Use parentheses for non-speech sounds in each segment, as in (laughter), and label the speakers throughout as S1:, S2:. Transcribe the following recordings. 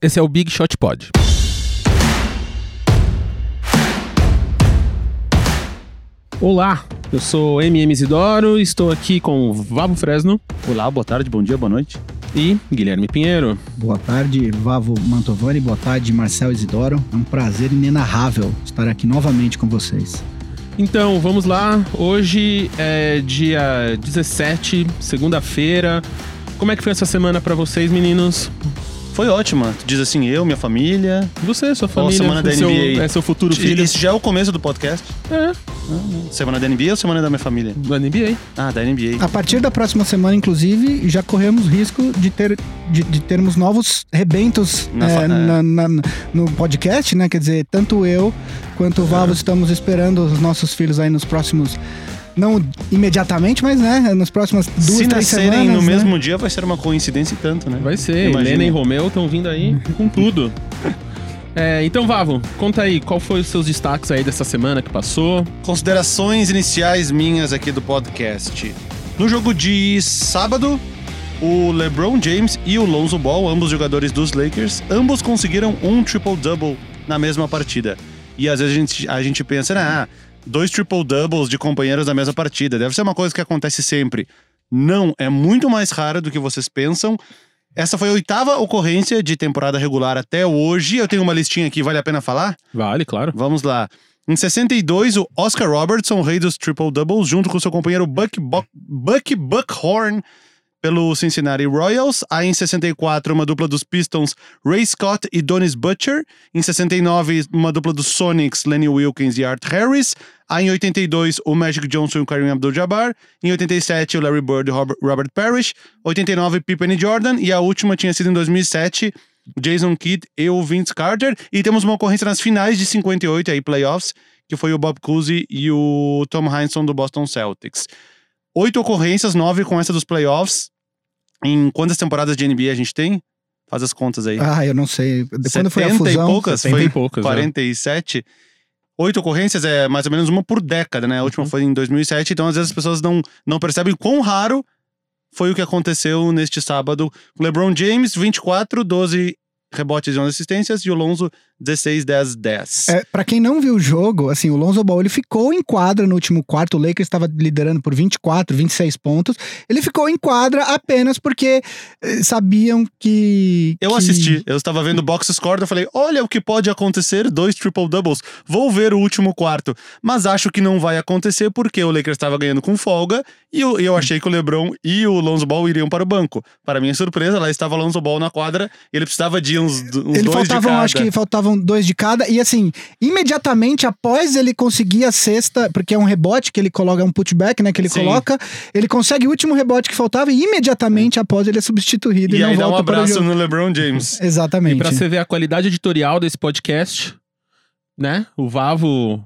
S1: Esse é o Big Shot Pod. Olá, eu sou MM Isidoro, estou aqui com Vavo Fresno
S2: Olá, boa tarde, bom dia, boa noite.
S1: e Guilherme Pinheiro.
S3: Boa tarde, Vavo Mantovani. Boa tarde, Marcel Isidoro. É um prazer inenarrável estar aqui novamente com vocês.
S1: Então, vamos lá. Hoje é dia 17, segunda-feira. Como é que foi essa semana pra vocês, meninos?
S2: Foi ótima. Tu diz assim, eu, minha família.
S1: Você, sua família,
S2: semana da
S1: seu,
S2: NBA?
S1: é seu futuro filho.
S2: Esse já é o começo do podcast.
S1: É,
S2: Semana da NBA ou semana da minha família?
S1: da NBA.
S2: Ah, da NBA.
S3: A partir da próxima semana, inclusive, já corremos risco de, ter, de, de termos novos rebentos
S2: Na
S3: é,
S2: fa- é.
S3: na- na- no podcast, né? Quer dizer, tanto eu quanto o Vavo estamos esperando os nossos filhos aí nos próximos. Não imediatamente, mas né? Nas próximas duas,
S2: Se
S3: três
S2: nascerem
S3: semanas.
S2: no
S3: né?
S2: mesmo dia, vai ser uma coincidência e tanto, né?
S1: Vai ser,
S2: Imagina.
S1: Helena e Romeu estão vindo aí com tudo. É, então, Vavo, conta aí, qual foi os seus destaques aí dessa semana que passou?
S2: Considerações iniciais minhas aqui do podcast. No jogo de sábado, o LeBron James e o Lonzo Ball, ambos jogadores dos Lakers, ambos conseguiram um triple-double na mesma partida. E às vezes a gente, a gente pensa, ah, dois triple-doubles de companheiros na mesma partida, deve ser uma coisa que acontece sempre. Não, é muito mais raro do que vocês pensam. Essa foi a oitava ocorrência de temporada regular até hoje. Eu tenho uma listinha aqui, vale a pena falar?
S1: Vale, claro.
S2: Vamos lá. Em 62, o Oscar Robertson, rei dos triple-doubles, junto com seu companheiro Buck, Buck, Buck Buckhorn, pelo Cincinnati Royals. Aí em 64, uma dupla dos Pistons, Ray Scott e Donis Butcher. Em 69, uma dupla dos Sonics, Lenny Wilkins e Art Harris. Aí em 82, o Magic Johnson e o Kareem Abdul-Jabbar. Em 87, o Larry Bird e Robert Parrish. 89, Pippen e Jordan. E a última tinha sido em 2007, Jason Kidd e o Vince Carter. E temos uma ocorrência nas finais de 58, aí playoffs, que foi o Bob Cousy e o Tom Heinsohn do Boston Celtics. Oito ocorrências, nove com essa dos playoffs. Em quantas temporadas de NBA a gente tem? Faz as contas aí.
S3: Ah, eu não sei. Quando foi a
S2: 70 e
S3: fusão?
S2: poucas?
S1: 70
S2: Foi
S1: e poucas, é.
S2: 47. Oito ocorrências é mais ou menos uma por década, né? A última
S1: Uhum.
S2: foi em 2007, então às vezes as pessoas não, não percebem quão raro foi o que aconteceu neste sábado. O LeBron James, 24, 12 rebotes e 11 assistências, e o Lonzo, 16, 10, 10.
S3: É, pra quem não viu o jogo, assim, o Lonzo Ball ele ficou em quadra no último quarto. O Lakers estava liderando por 24, 26 pontos. Ele ficou em quadra apenas porque eh, sabiam que.
S2: Eu
S3: que-
S2: assisti, eu estava vendo box score, eu falei, olha o que pode acontecer, dois triple-doubles, vou ver o último quarto. Mas acho que não vai acontecer porque o Lakers estava ganhando com folga e eu, eu achei que o LeBron e o Lonzo Ball iriam para o banco. Para minha surpresa, lá estava o Lonzo Ball na quadra e ele precisava de uns, uns
S3: Ele
S2: dois
S3: faltavam,
S2: de cada.
S3: acho que faltavam dois de cada. E assim, imediatamente após ele conseguir a sexta, porque é um rebote que ele coloca, é um putback, né? Que ele
S2: Sim.
S3: coloca, ele consegue o último rebote que faltava e imediatamente após ele é substituído.
S2: E
S3: não
S2: aí dá um
S3: volta para o
S2: abraço no LeBron James. (laughs)
S3: Exatamente.
S1: E pra você ver a qualidade editorial desse podcast, né? O Vavo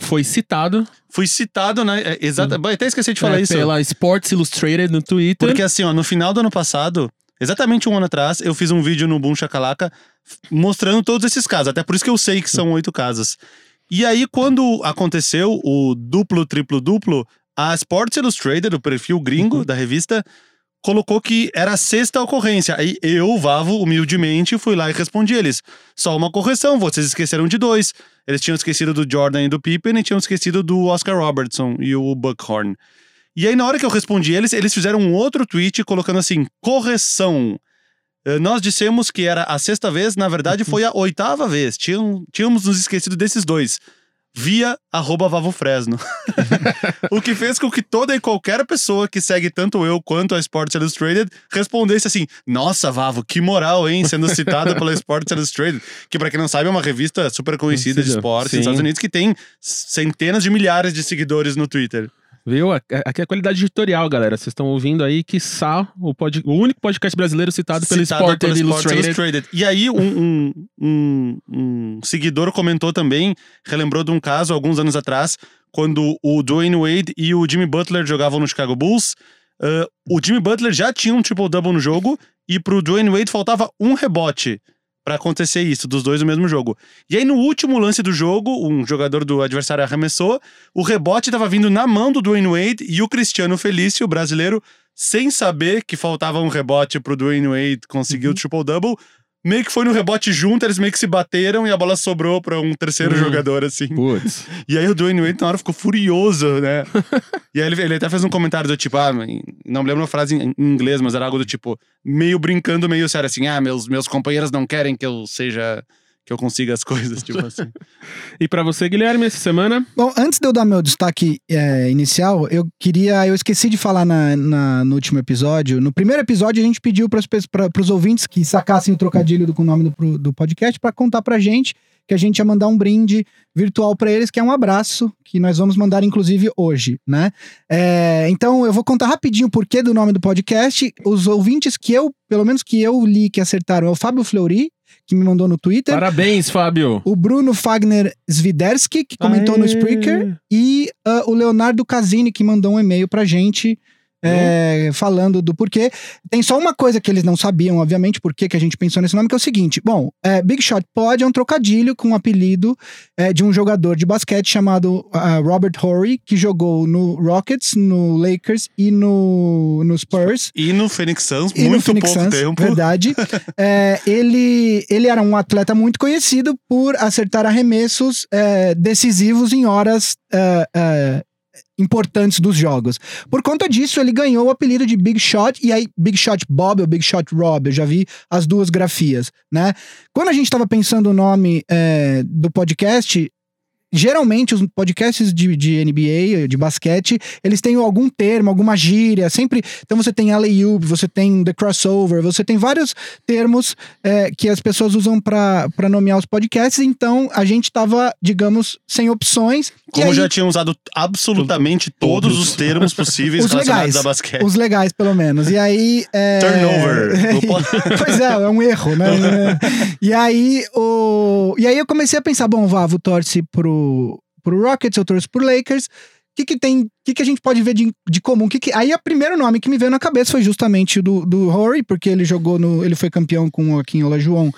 S1: foi citado
S2: Fui citado, né? É, exata, Até esqueci de falar
S1: é,
S2: isso.
S1: pela Sports Illustrated no Twitter.
S2: Porque assim, ó, no final do ano passado, exatamente um ano atrás, eu fiz um vídeo no Boom Chacalaca mostrando todos esses casos. Até por isso que eu sei que são oito casos. E aí, quando aconteceu o duplo, triplo, duplo, a Sports Illustrated, o perfil gringo da revista, colocou que era a sexta ocorrência. Aí eu, Vavo, humildemente, fui lá e respondi eles. Só uma correção, vocês esqueceram de dois. Eles tinham esquecido do Jordan e do Pippen e tinham esquecido do Oscar Robertson e o Buckhorn. E aí, na hora que eu respondi eles, eles fizeram um outro tweet colocando assim: correção. Eh, Nós dissemos que era a sexta vez, na verdade foi a oitava vez. Tinham, tínhamos nos esquecido desses dois. Via arroba Vavo Fresno. (laughs) o que fez com que toda e qualquer pessoa que segue tanto eu quanto a Sports Illustrated respondesse assim: Nossa, Vavo, que moral, hein? Sendo citada pela Sports Illustrated. Que, pra quem não sabe, é uma revista super conhecida de esportes nos Estados Unidos que tem centenas de milhares de seguidores no Twitter.
S1: Viu? Aqui é a qualidade editorial, galera. Vocês estão ouvindo aí que Sá, o, pod... o único podcast brasileiro citado pelo
S2: Citado pelo Sports
S1: Illustrated.
S2: Illustrated. E aí, um, um, um- um seguidor comentou também, relembrou de um caso alguns anos atrás, quando o Dwayne Wade e o Jimmy Butler jogavam no Chicago Bulls. Ah, o Jimmy Butler já tinha um triple-double no jogo e pro Dwayne Wade faltava um rebote pra acontecer isso, dos dois no mesmo jogo. E aí, no último lance do jogo, um jogador do adversário arremessou, o rebote tava vindo na mão do Dwayne Wade e o Cristiano Felício, o brasileiro, sem saber que faltava um rebote pro Dwayne Wade conseguir o triple-double, meio que foi no rebote junto, eles meio que se bateram e a bola sobrou pra um terceiro
S1: Hum.
S2: jogador, assim.
S1: Putz.
S2: E aí o Dwayne Wade na hora ficou furioso, né? e aí ele, ele até fez um comentário do tipo, ah, não me lembro uma frase em, em inglês, mas era algo do tipo, meio brincando, meio sério, assim, ah, meus, meus companheiros não querem que eu seja. Que eu consiga as (laughs) coisas, tipo assim.
S1: E pra você, Guilherme, essa semana?
S3: Bom, antes de eu dar meu destaque é, inicial, eu queria. Eu esqueci de falar na, na- no último episódio. No primeiro episódio, a gente pediu para os ouvintes que sacassem o trocadilho do, com o nome do, do podcast para contar pra gente que a gente ia mandar um brinde virtual pra eles, que é um abraço, que nós vamos mandar, inclusive, hoje, né? É, então, eu vou contar rapidinho o porquê do nome do podcast. Os ouvintes que eu, pelo menos que eu li que acertaram, é o Fábio Fleury, que me mandou no Twitter.
S1: Parabéns, Fábio.
S3: O Bruno Fagner Swiderski, que comentou no
S1: Aê.
S3: Spreaker. E ah, o Leonardo Casini, que mandou um e-mail pra gente. É, falando do porquê. Tem só uma coisa que eles não sabiam, obviamente, por que a gente pensou nesse nome, que é o seguinte: bom, é, Big Shot Pod é um trocadilho com o apelido é, de um jogador de basquete chamado ah, Robert Horry, que jogou no Rockets, no Lakers e no, no Spurs.
S2: E no Phoenix Suns,
S3: E
S2: muito
S3: Phoenix
S2: pouco
S3: Suns,
S2: tempo.
S3: Verdade. (laughs) É, ele, ele era um atleta muito conhecido por acertar arremessos é, decisivos em horas é, importantes dos jogos. Por conta disso, ele ganhou o apelido de Big Shot, e aí Big Shot Bob ou Big Shot Rob, eu já vi as duas grafias, né? Quando a gente estava pensando o nome é, do podcast, geralmente os podcasts de, de NBA, de basquete, eles têm algum termo, alguma gíria, sempre. Então você tem alley-oop, você tem the crossover, você tem vários termos é, que as pessoas usam para nomear os podcasts. Então a gente tava, digamos, sem opções.
S2: Como
S3: aí,
S2: já tinha usado absolutamente todos
S1: Todos.
S2: os termos possíveis (laughs)
S3: Os
S2: relacionados
S3: legais.
S2: a basquete.
S3: Os legais, pelo menos. E aí. é,
S2: Turnover. (laughs) No po- (laughs)
S3: pois é, é um erro, né? e aí, o... e aí eu comecei a pensar, bom, Vavo torce pro, pro Rockets, eu torço pro Lakers. O que, que tem, o que, que a gente pode ver de, de comum? Que que... Aí o primeiro nome que me veio na cabeça foi justamente o do, do Horry, porque ele jogou no. Ele foi campeão com o Joaquim Olajuwon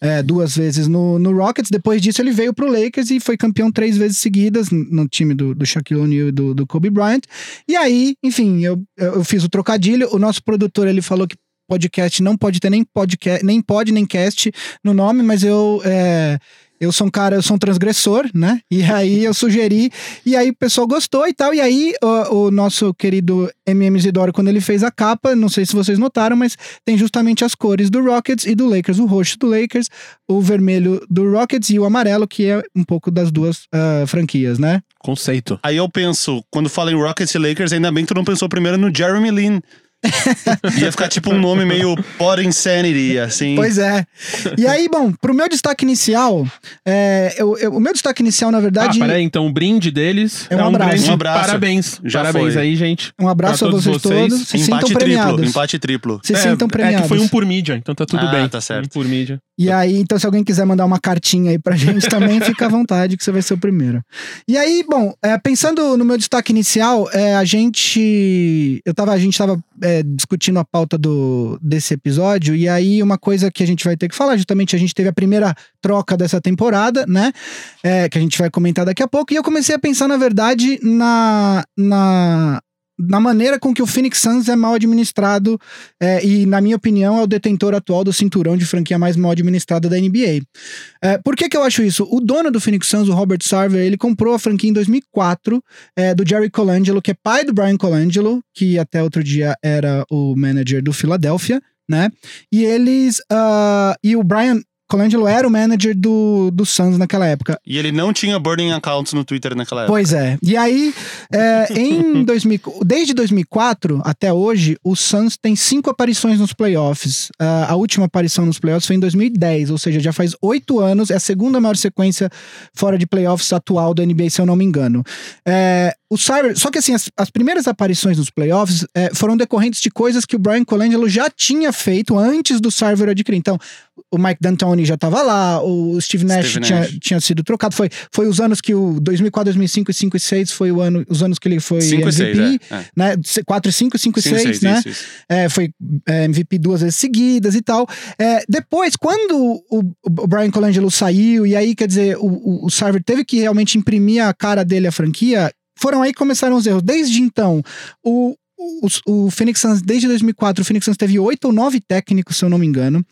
S3: é, duas vezes no, no Rockets. Depois disso, ele veio pro Lakers e foi campeão três vezes seguidas no time do, do Shaquille O'Neal e do, do Kobe Bryant. E aí, enfim, eu, eu fiz o trocadilho. O nosso produtor ele falou que podcast não pode ter nem podcast, nem pode nem cast no nome, mas eu é, eu sou um cara, eu sou um transgressor, né? E (laughs) aí eu sugeri, e aí o pessoal gostou e tal. E aí o, o nosso querido MM Isidoro, quando ele fez a capa, não sei se vocês notaram, mas tem justamente as cores do Rockets e do Lakers. O roxo do Lakers, o vermelho do Rockets e o amarelo, que é um pouco das duas ah, franquias, né?
S1: Conceito.
S2: Aí eu penso, quando fala em Rockets e Lakers, ainda bem que tu não pensou primeiro no Jeremy Lin. Ia ficar tipo um nome meio Pot Insanity, assim.
S3: Pois é. E aí, bom, pro meu destaque inicial, é, eu- eu- o meu destaque inicial, na verdade,
S1: Ah, peraí, então o brinde deles
S3: É um abraço.
S1: grande
S2: Um abraço.
S1: parabéns.
S2: Já
S1: Parabéns
S2: foi.
S1: aí, gente.
S3: um abraço
S1: pra
S3: a
S1: todos
S3: vocês,
S1: vocês.
S3: todos. Se
S2: empate
S3: sintam
S2: triplo,
S3: premiados.
S2: empate triplo.
S3: Se
S1: É,
S3: sintam
S1: É
S3: premiados.
S1: que foi um por mídia, então tá tudo
S2: Ah,
S1: bem.
S2: tá certo.
S1: Um por mídia.
S3: E aí, então, se alguém quiser mandar uma cartinha aí pra gente também, (laughs) fica à vontade, que você vai ser o primeiro. E aí, bom, é, pensando no meu destaque inicial, é, a gente. Eu tava, a gente tava é, discutindo a pauta do, desse episódio, e aí uma coisa que a gente vai ter que falar, justamente, a gente teve a primeira troca dessa temporada, né? É, que a gente vai comentar daqui a pouco, e eu comecei a pensar, na verdade, na. na na maneira com que o Phoenix Suns é mal administrado é, e, na minha opinião, é o detentor atual do cinturão de franquia mais mal administrada da NBA. É, por que, que eu acho isso? O dono do Phoenix Suns, o Robert Sarver, ele comprou a franquia em 2004 é, do Jerry Colangelo, que é pai do Brian Colangelo, que até outro dia era o manager do Philadelphia, né? E eles. ah, e o Brian Colangelo era o manager do, do Suns naquela época.
S2: E ele não tinha burning accounts no Twitter naquela época.
S3: Pois é. E aí, é, em (laughs) 2000, desde 2004 até hoje, o Suns tem cinco aparições nos playoffs. Ah, a última aparição nos playoffs foi em 2010, ou seja, já faz oito anos. É a segunda maior sequência fora de playoffs atual da NBA, se eu não me engano. É, o Cyber, só que assim, as, as primeiras aparições nos playoffs é, foram decorrentes de coisas que o Brian Colangelo já tinha feito antes do Cyber adquirir. Então, o Mike D'Antoni já estava lá, o Steve Nash,
S2: Steve
S3: tinha,
S2: Nash.
S3: tinha sido trocado. Foi, foi os anos que o 2004, 2005 e 5 e 6 foi o ano, os anos que ele foi
S2: 5 6,
S3: MVP.
S2: é. é.
S3: Né? 4 e 5, 5 e
S2: 5 e
S3: 6,
S2: 6,
S3: né?
S2: isso, isso.
S3: É, foi é, MVP duas vezes seguidas e tal. É, depois, quando o, o Brian Colangelo saiu, e aí, quer dizer, o, o, o Sarver teve que realmente imprimir a cara dele à franquia, foram aí que começaram os erros. Desde então, o, o, o Phoenix Suns, desde 2004, o Phoenix Suns teve oito ou nove técnicos, se eu não me engano.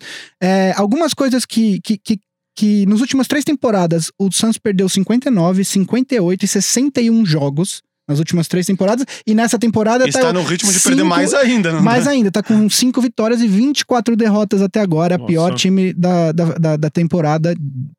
S3: É, algumas coisas que, que, que, que nas últimas três temporadas o Suns perdeu 59, 58 e 61 jogos nas últimas três temporadas. E nessa temporada
S2: Está
S3: tá
S2: no ritmo de
S3: cinco-
S2: perder mais ainda, não
S3: mais
S2: tá?
S3: ainda, tá com cinco vitórias e 24 derrotas até agora.
S1: Nossa.
S3: Pior time da, da, da, da temporada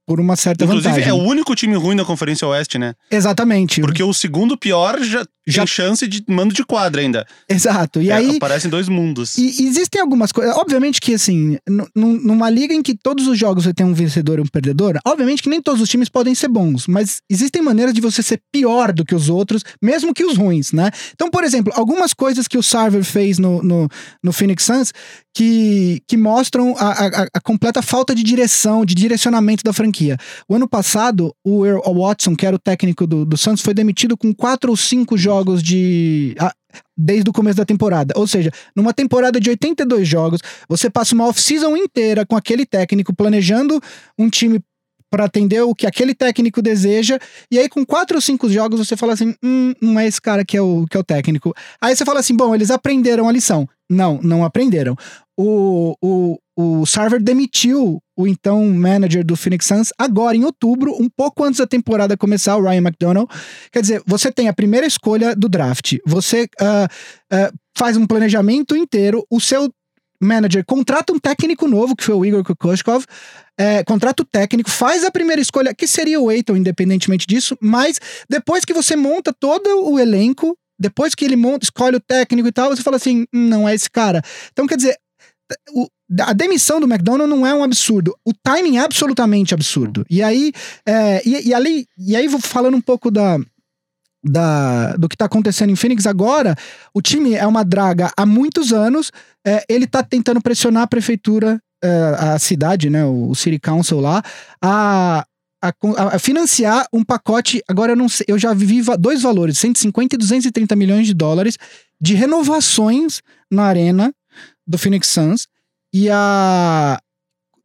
S3: por uma certa
S2: Inclusive,
S3: vantagem.
S2: é o único time ruim da Conferência Oeste, né?
S3: Exatamente.
S2: Porque o segundo pior já,
S3: Já-
S2: tem chance de mando de quadra ainda.
S3: Exato. E
S2: É,
S3: aí.
S2: Aparecem dois mundos.
S3: E existem algumas coisas. Obviamente que, assim, nu- nu- numa liga em que todos os jogos você tem um vencedor e um perdedor, obviamente que nem todos os times podem ser bons, mas existem maneiras de você ser pior do que os outros, mesmo que os ruins, né? Então, por exemplo, algumas coisas que o Sarver fez no, no, no Phoenix Suns que, que mostram a, a- a completa falta de direção, de direcionamento da franquia. O ano passado, o Earl Watson, que era o técnico do, do Santos, foi demitido com quatro ou cinco jogos de. ah, Desde o começo da temporada. Ou seja, numa temporada de 82 jogos, você passa uma off-season inteira com aquele técnico planejando um time para atender o que aquele técnico deseja, e aí com quatro ou cinco jogos você fala assim, hum, não é esse cara que é o, que é o técnico. Aí você fala assim, bom, eles aprenderam a lição. Não, não aprenderam. O, o, o Sarver demitiu o então manager do Phoenix Suns agora em outubro, um pouco antes da temporada começar, o Ryan McDonough. Quer dizer, você tem a primeira escolha do draft, você ah, ah, faz um planejamento inteiro, o seu manager contrata um técnico novo, que foi o Igor Kokoshkov, é, contrata o técnico, faz a primeira escolha, que seria o Eiton, independentemente disso, mas depois que você monta todo o elenco, depois que ele monta, escolhe o técnico e tal, você fala assim, "Hum, não é esse cara. Então, quer dizer, o- a demissão do McDonald não é um absurdo. O timing é absolutamente absurdo. E aí, é, e, e ali, e aí vou falando um pouco da, da, do que tá acontecendo em Phoenix agora, o time é uma draga há muitos anos, é, ele tá tentando pressionar a prefeitura, é, a cidade, né, o, o City Council lá, a, a, a- financiar um pacote, agora eu não sei, eu já vi dois valores, 150 e 230 milhões de dólares de renovações na arena do Phoenix Suns e a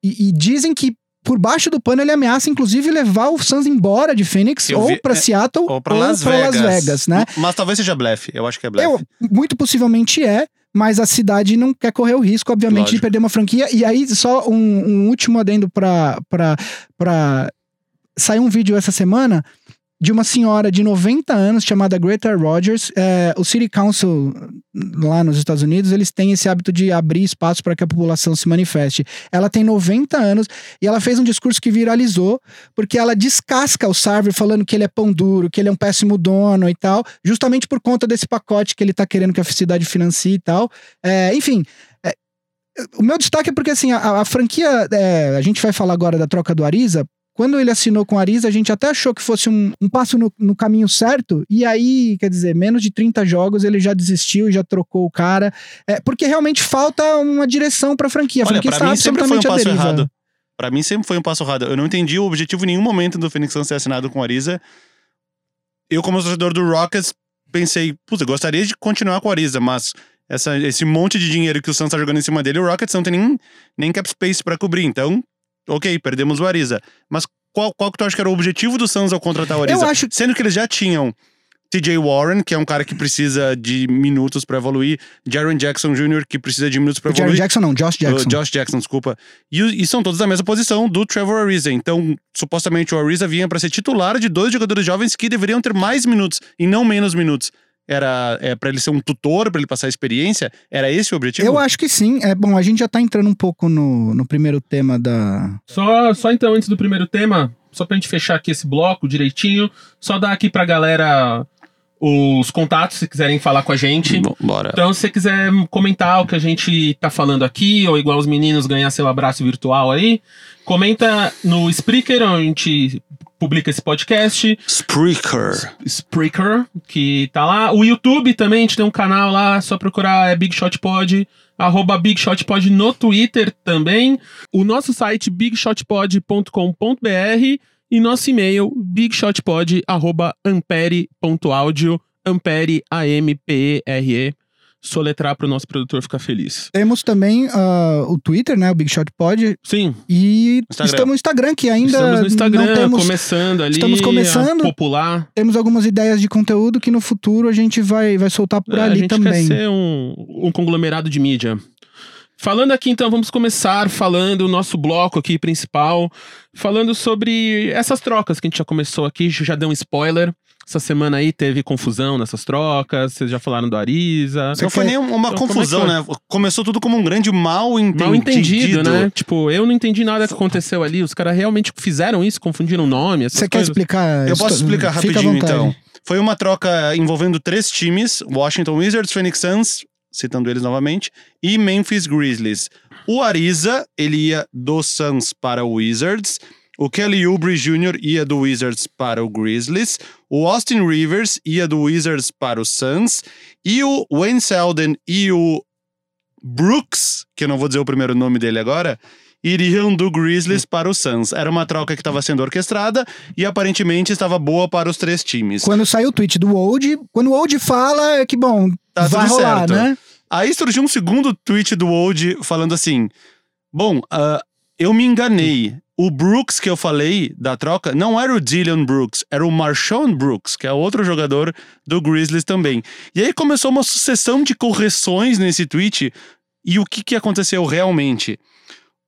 S3: e, e dizem que por baixo do pano ele ameaça inclusive levar o Suns embora de Phoenix
S2: Eu
S3: ou
S2: vi-
S3: pra
S2: é,
S3: Seattle
S2: Ou pra Las.
S3: Las Vegas, né?
S2: Mas talvez seja blefe. Eu acho que é blefe.
S3: Eu, muito possivelmente é, mas a cidade não quer correr o risco, obviamente, de
S2: Lógico.
S3: perder uma franquia. E aí, só um, um último adendo pra, pra, pra. Saiu um vídeo essa semana de uma senhora de 90 anos chamada Greta Rogers. É, o City Council lá nos Estados Unidos, eles têm esse hábito de abrir espaço para que a população se manifeste. Ela tem 90 anos e ela fez um discurso que viralizou porque ela descasca o Sarver falando que ele é pão duro, que ele é um péssimo dono e tal, justamente por conta desse pacote que ele tá querendo que a cidade financie e tal. É, enfim, é, o meu destaque é porque assim, a, a franquia, é, a gente vai falar agora da troca do Ariza. Quando ele assinou com o Ariza, a gente até achou que fosse um, um passo no, no caminho certo, e aí, quer dizer, menos de 30 jogos ele já desistiu e já trocou o cara. É, porque realmente falta uma direção pra franquia. A
S2: Olha,
S3: franquia
S2: pra mim sempre foi um passo errado. Pra mim sempre foi um passo errado. Eu não entendi o objetivo em nenhum momento do Phoenix Suns ter assinado com o Ariza. Eu, como torcedor do Rockets, pensei, puta, eu gostaria de continuar com o Ariza, mas essa, esse monte de dinheiro que o Suns tá jogando em cima dele, o Rockets não tem nem, nem cap space pra cobrir. Então, ok, perdemos o Ariza. Mas qual, qual que tu acha que era o objetivo do Suns ao contratar o Ariza?
S3: Eu acho
S2: Sendo que eles já tinham TJ Warren, que é um cara que precisa de minutos pra evoluir, Jaron Jackson Jr., que precisa de minutos
S3: Jared
S2: evoluir.
S3: Jackson não, Josh Jackson.
S2: O Josh Jackson, desculpa. E, e são todos da mesma posição do Trevor Ariza. Então, supostamente o Ariza vinha pra ser titular de dois jogadores jovens que deveriam ter mais minutos e não menos minutos. Era é, para ele ser um tutor, pra ele passar experiência? Era esse o objetivo?
S3: Eu acho que sim. É bom, a gente já tá entrando um pouco no, no primeiro tema da.
S1: Só, só então, antes do primeiro tema, só pra gente fechar aqui esse bloco direitinho, só dar aqui pra galera os contatos, se quiserem falar com a gente.
S2: Bom, Bora.
S1: Então, se você quiser comentar o que a gente tá falando aqui, ou igual os meninos ganhar seu abraço virtual aí, comenta no Spreaker, onde a gente publica esse podcast.
S2: Spreaker.
S1: Spreaker, que tá lá. O YouTube também, a gente tem um canal lá, só procurar é Big Shot Pod, arroba Big Shot Pod no Twitter também. O nosso site bigshotpod.com.br e nosso e-mail bigshotpod arroba ampere.audio, ampere A-M-P-E-R-E. Soletrar pro nosso produtor ficar feliz.
S3: Temos também ah, o Twitter, né? O Big Shot Pod.
S1: Sim,
S3: E
S2: Instagram.
S3: estamos no Instagram, que ainda
S1: estamos no Instagram,
S3: não temos,
S1: começando ali.
S3: estamos começando.
S1: A popular.
S3: temos algumas ideias de conteúdo que no futuro a gente vai, vai soltar por
S1: É,
S3: ali também.
S1: quer ser um, um conglomerado de mídia. Falando aqui, então, vamos começar falando o nosso bloco aqui principal, falando sobre essas trocas que a gente já começou aqui, já deu um spoiler. Essa semana aí teve confusão nessas trocas, vocês já falaram do Ariza.
S2: Não foi nem uma
S1: Então, como
S2: confusão,
S1: é
S2: né? Começou tudo como um grande mal entendido.
S1: Mal entendido, né? Tipo, eu não entendi nada que aconteceu ali. Os caras realmente fizeram isso, confundiram o nome,
S3: Você quer explicar?
S2: Eu posso explicar rapidinho, então. Foi uma troca envolvendo três times: Washington Wizards, Phoenix Suns, citando eles novamente, e Memphis Grizzlies. O Ariza, ele ia do Suns para o Wizards. O Kelly Oubre Jr. ia do Wizards para o Grizzlies. O Austin Rivers ia do Wizards para o Suns. E o Wayne Selden e o Brooks, que eu não vou dizer o primeiro nome dele agora, iriam do Grizzlies para o Suns. Era uma troca que estava sendo orquestrada e aparentemente estava boa para os três times.
S3: Quando saiu o tweet do Old, quando o Old fala, é que bom,
S2: Tá
S3: vai rolar,
S2: certo.
S3: né?
S2: Aí surgiu um segundo tweet do Old falando assim: Bom, ah, eu me enganei. O Brooks que eu falei da troca não era o Dillion Brooks, era o Marshawn Brooks, que é outro jogador do Grizzlies também. E aí começou uma sucessão de correções nesse tweet. E o que, que aconteceu realmente?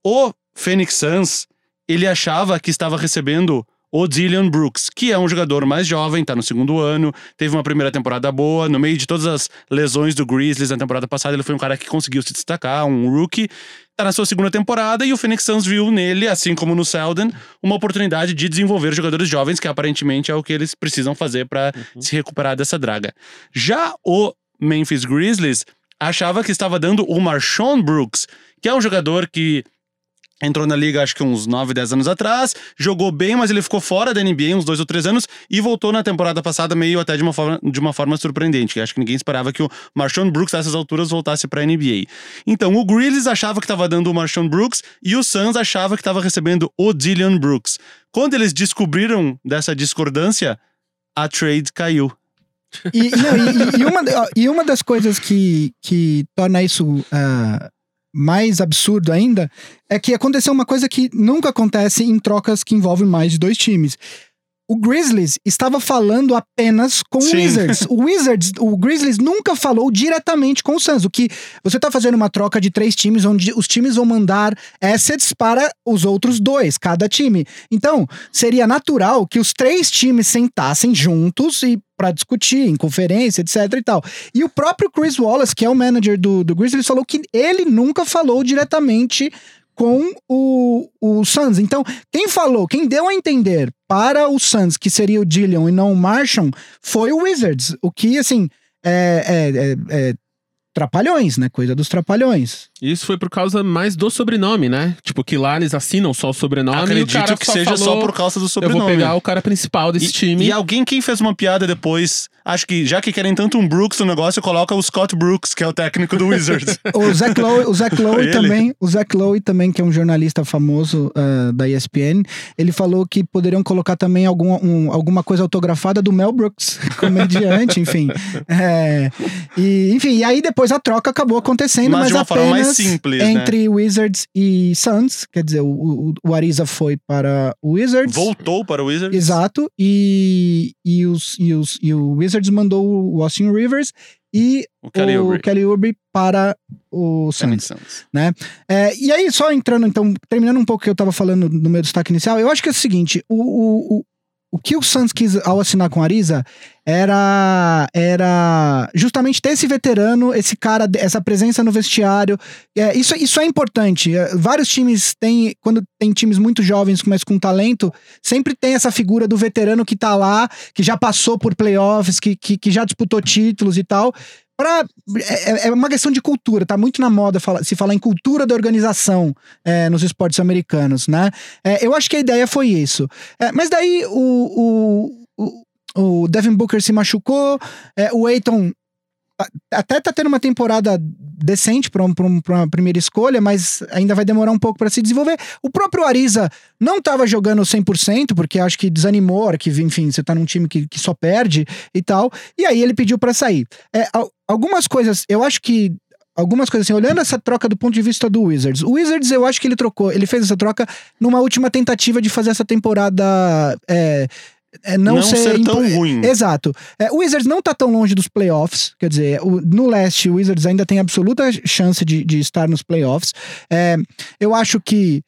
S2: O Phoenix Suns, ele achava que estava recebendo o Dillion Brooks, que é um jogador mais jovem, tá no segundo ano, teve uma primeira temporada boa, no meio de todas as lesões do Grizzlies na temporada passada, ele foi um cara que conseguiu se destacar, um rookie, tá na sua segunda temporada e o Phoenix Suns viu nele, assim como no Selden, uma oportunidade de desenvolver jogadores jovens, que aparentemente é o que eles precisam fazer para se recuperar dessa draga. Já o Memphis Grizzlies achava que estava dando o Marshawn Brooks, que é um jogador que entrou na liga acho que uns 9, 10 anos atrás, jogou bem, mas ele ficou fora da NBA uns dois ou três anos e voltou na temporada passada meio até de uma forma, de uma forma surpreendente. Acho que ninguém esperava que o Marshawn Brooks a essas alturas voltasse para a NBA. Então o Grizzlies achava que estava dando o Marshawn Brooks e o Suns achava que estava recebendo o Dillion Brooks. Quando eles descobriram dessa discordância, a trade caiu.
S3: E, não, e- e- uma, e uma das coisas que, que torna isso ah, mais absurdo ainda é que aconteceu uma coisa que nunca acontece em trocas que envolvem mais de dois times. O Grizzlies estava falando apenas com
S2: Sim.
S3: o Wizards. O Wizards, o Grizzlies nunca falou diretamente com o Suns. O que você está fazendo uma troca de três times, onde os times vão mandar assets para os outros dois, cada time. Então, seria natural que os três times sentassem juntos e para discutir em conferência, etc e tal. E o próprio Chris Wallace, que é o manager do, do Grizzlies, falou que ele nunca falou diretamente com o, o Suns. Então, quem falou, quem deu a entender para o Suns que seria o Dillion e não o Marshall foi o Wizards. O que, assim, é, é, é- é trapalhões, né? Coisa dos trapalhões.
S1: Isso foi por causa mais do sobrenome, né? Tipo, que lá eles assinam só o sobrenome e o
S2: Acredito
S1: cara
S2: que
S1: só
S2: seja
S1: falou,
S2: só por causa do
S1: Eu
S2: sobrenome.
S1: vou pegar o cara principal desse
S2: E-
S1: time.
S2: E alguém quem fez uma piada depois, acho que já que querem tanto um Brooks no negócio, coloca o Scott Brooks, que é o técnico do Wizards. (laughs)
S3: O Zach Lowe, o Zach Lowe também, o Zach Lowe também, que é um jornalista famoso ah, da ESPN, ele falou que poderiam colocar também algum, um- alguma coisa autografada do Mel Brooks, (laughs) comediante, enfim. É, e, enfim, e aí depois a troca acabou acontecendo,
S2: Mas
S3: mas,
S2: de uma forma
S3: apenas
S2: mais simples, né?
S3: entre Wizards e Suns, quer dizer, o, o, o Ariza foi para o Wizards.
S2: Voltou para o Wizards.
S3: Exato, e, e, os, e, os, e o Wizards mandou o Austin Rivers e
S2: O Kelly
S3: o
S2: Oubre.
S3: Kelly Oubre para o Suns.
S2: Suns.
S3: É, e aí, só entrando, então, terminando um pouco o que eu tava falando no meu destaque inicial, eu acho que é o seguinte: o, o, o, que o Suns quis ao assinar com a Ariza era, era justamente ter esse veterano, esse cara, essa presença no vestiário. É, isso, isso é importante. É, vários times têm, quando tem times muito jovens, mas com talento, sempre tem essa figura do veterano que tá lá, que já passou por playoffs, que, que, que já disputou títulos e tal. Pra, é, é uma questão de cultura, tá muito na moda fala- se falar em cultura da organização é, nos esportes americanos, né? É, eu acho que a ideia foi isso. É, mas daí o, o, o, o Devin Booker se machucou, é, o Aiton até tá tendo uma temporada decente para um, um, uma primeira escolha, mas ainda vai demorar um pouco para se desenvolver. O próprio Ariza não estava jogando 100%, porque acho que desanimou, que enfim, você tá num time que, que só perde e tal. E aí ele pediu para sair. É, algumas coisas, eu acho que algumas coisas assim, olhando essa troca do ponto de vista do Wizards. O Wizards, eu acho que ele trocou, ele fez essa troca numa última tentativa de fazer essa temporada é, é não,
S2: não,
S3: ser,
S2: ser tão ruim.
S3: Exato. É, o Wizards não tá tão longe dos playoffs, quer dizer, o, no leste o Wizards ainda tem absoluta chance de, de estar nos playoffs. É, eu acho que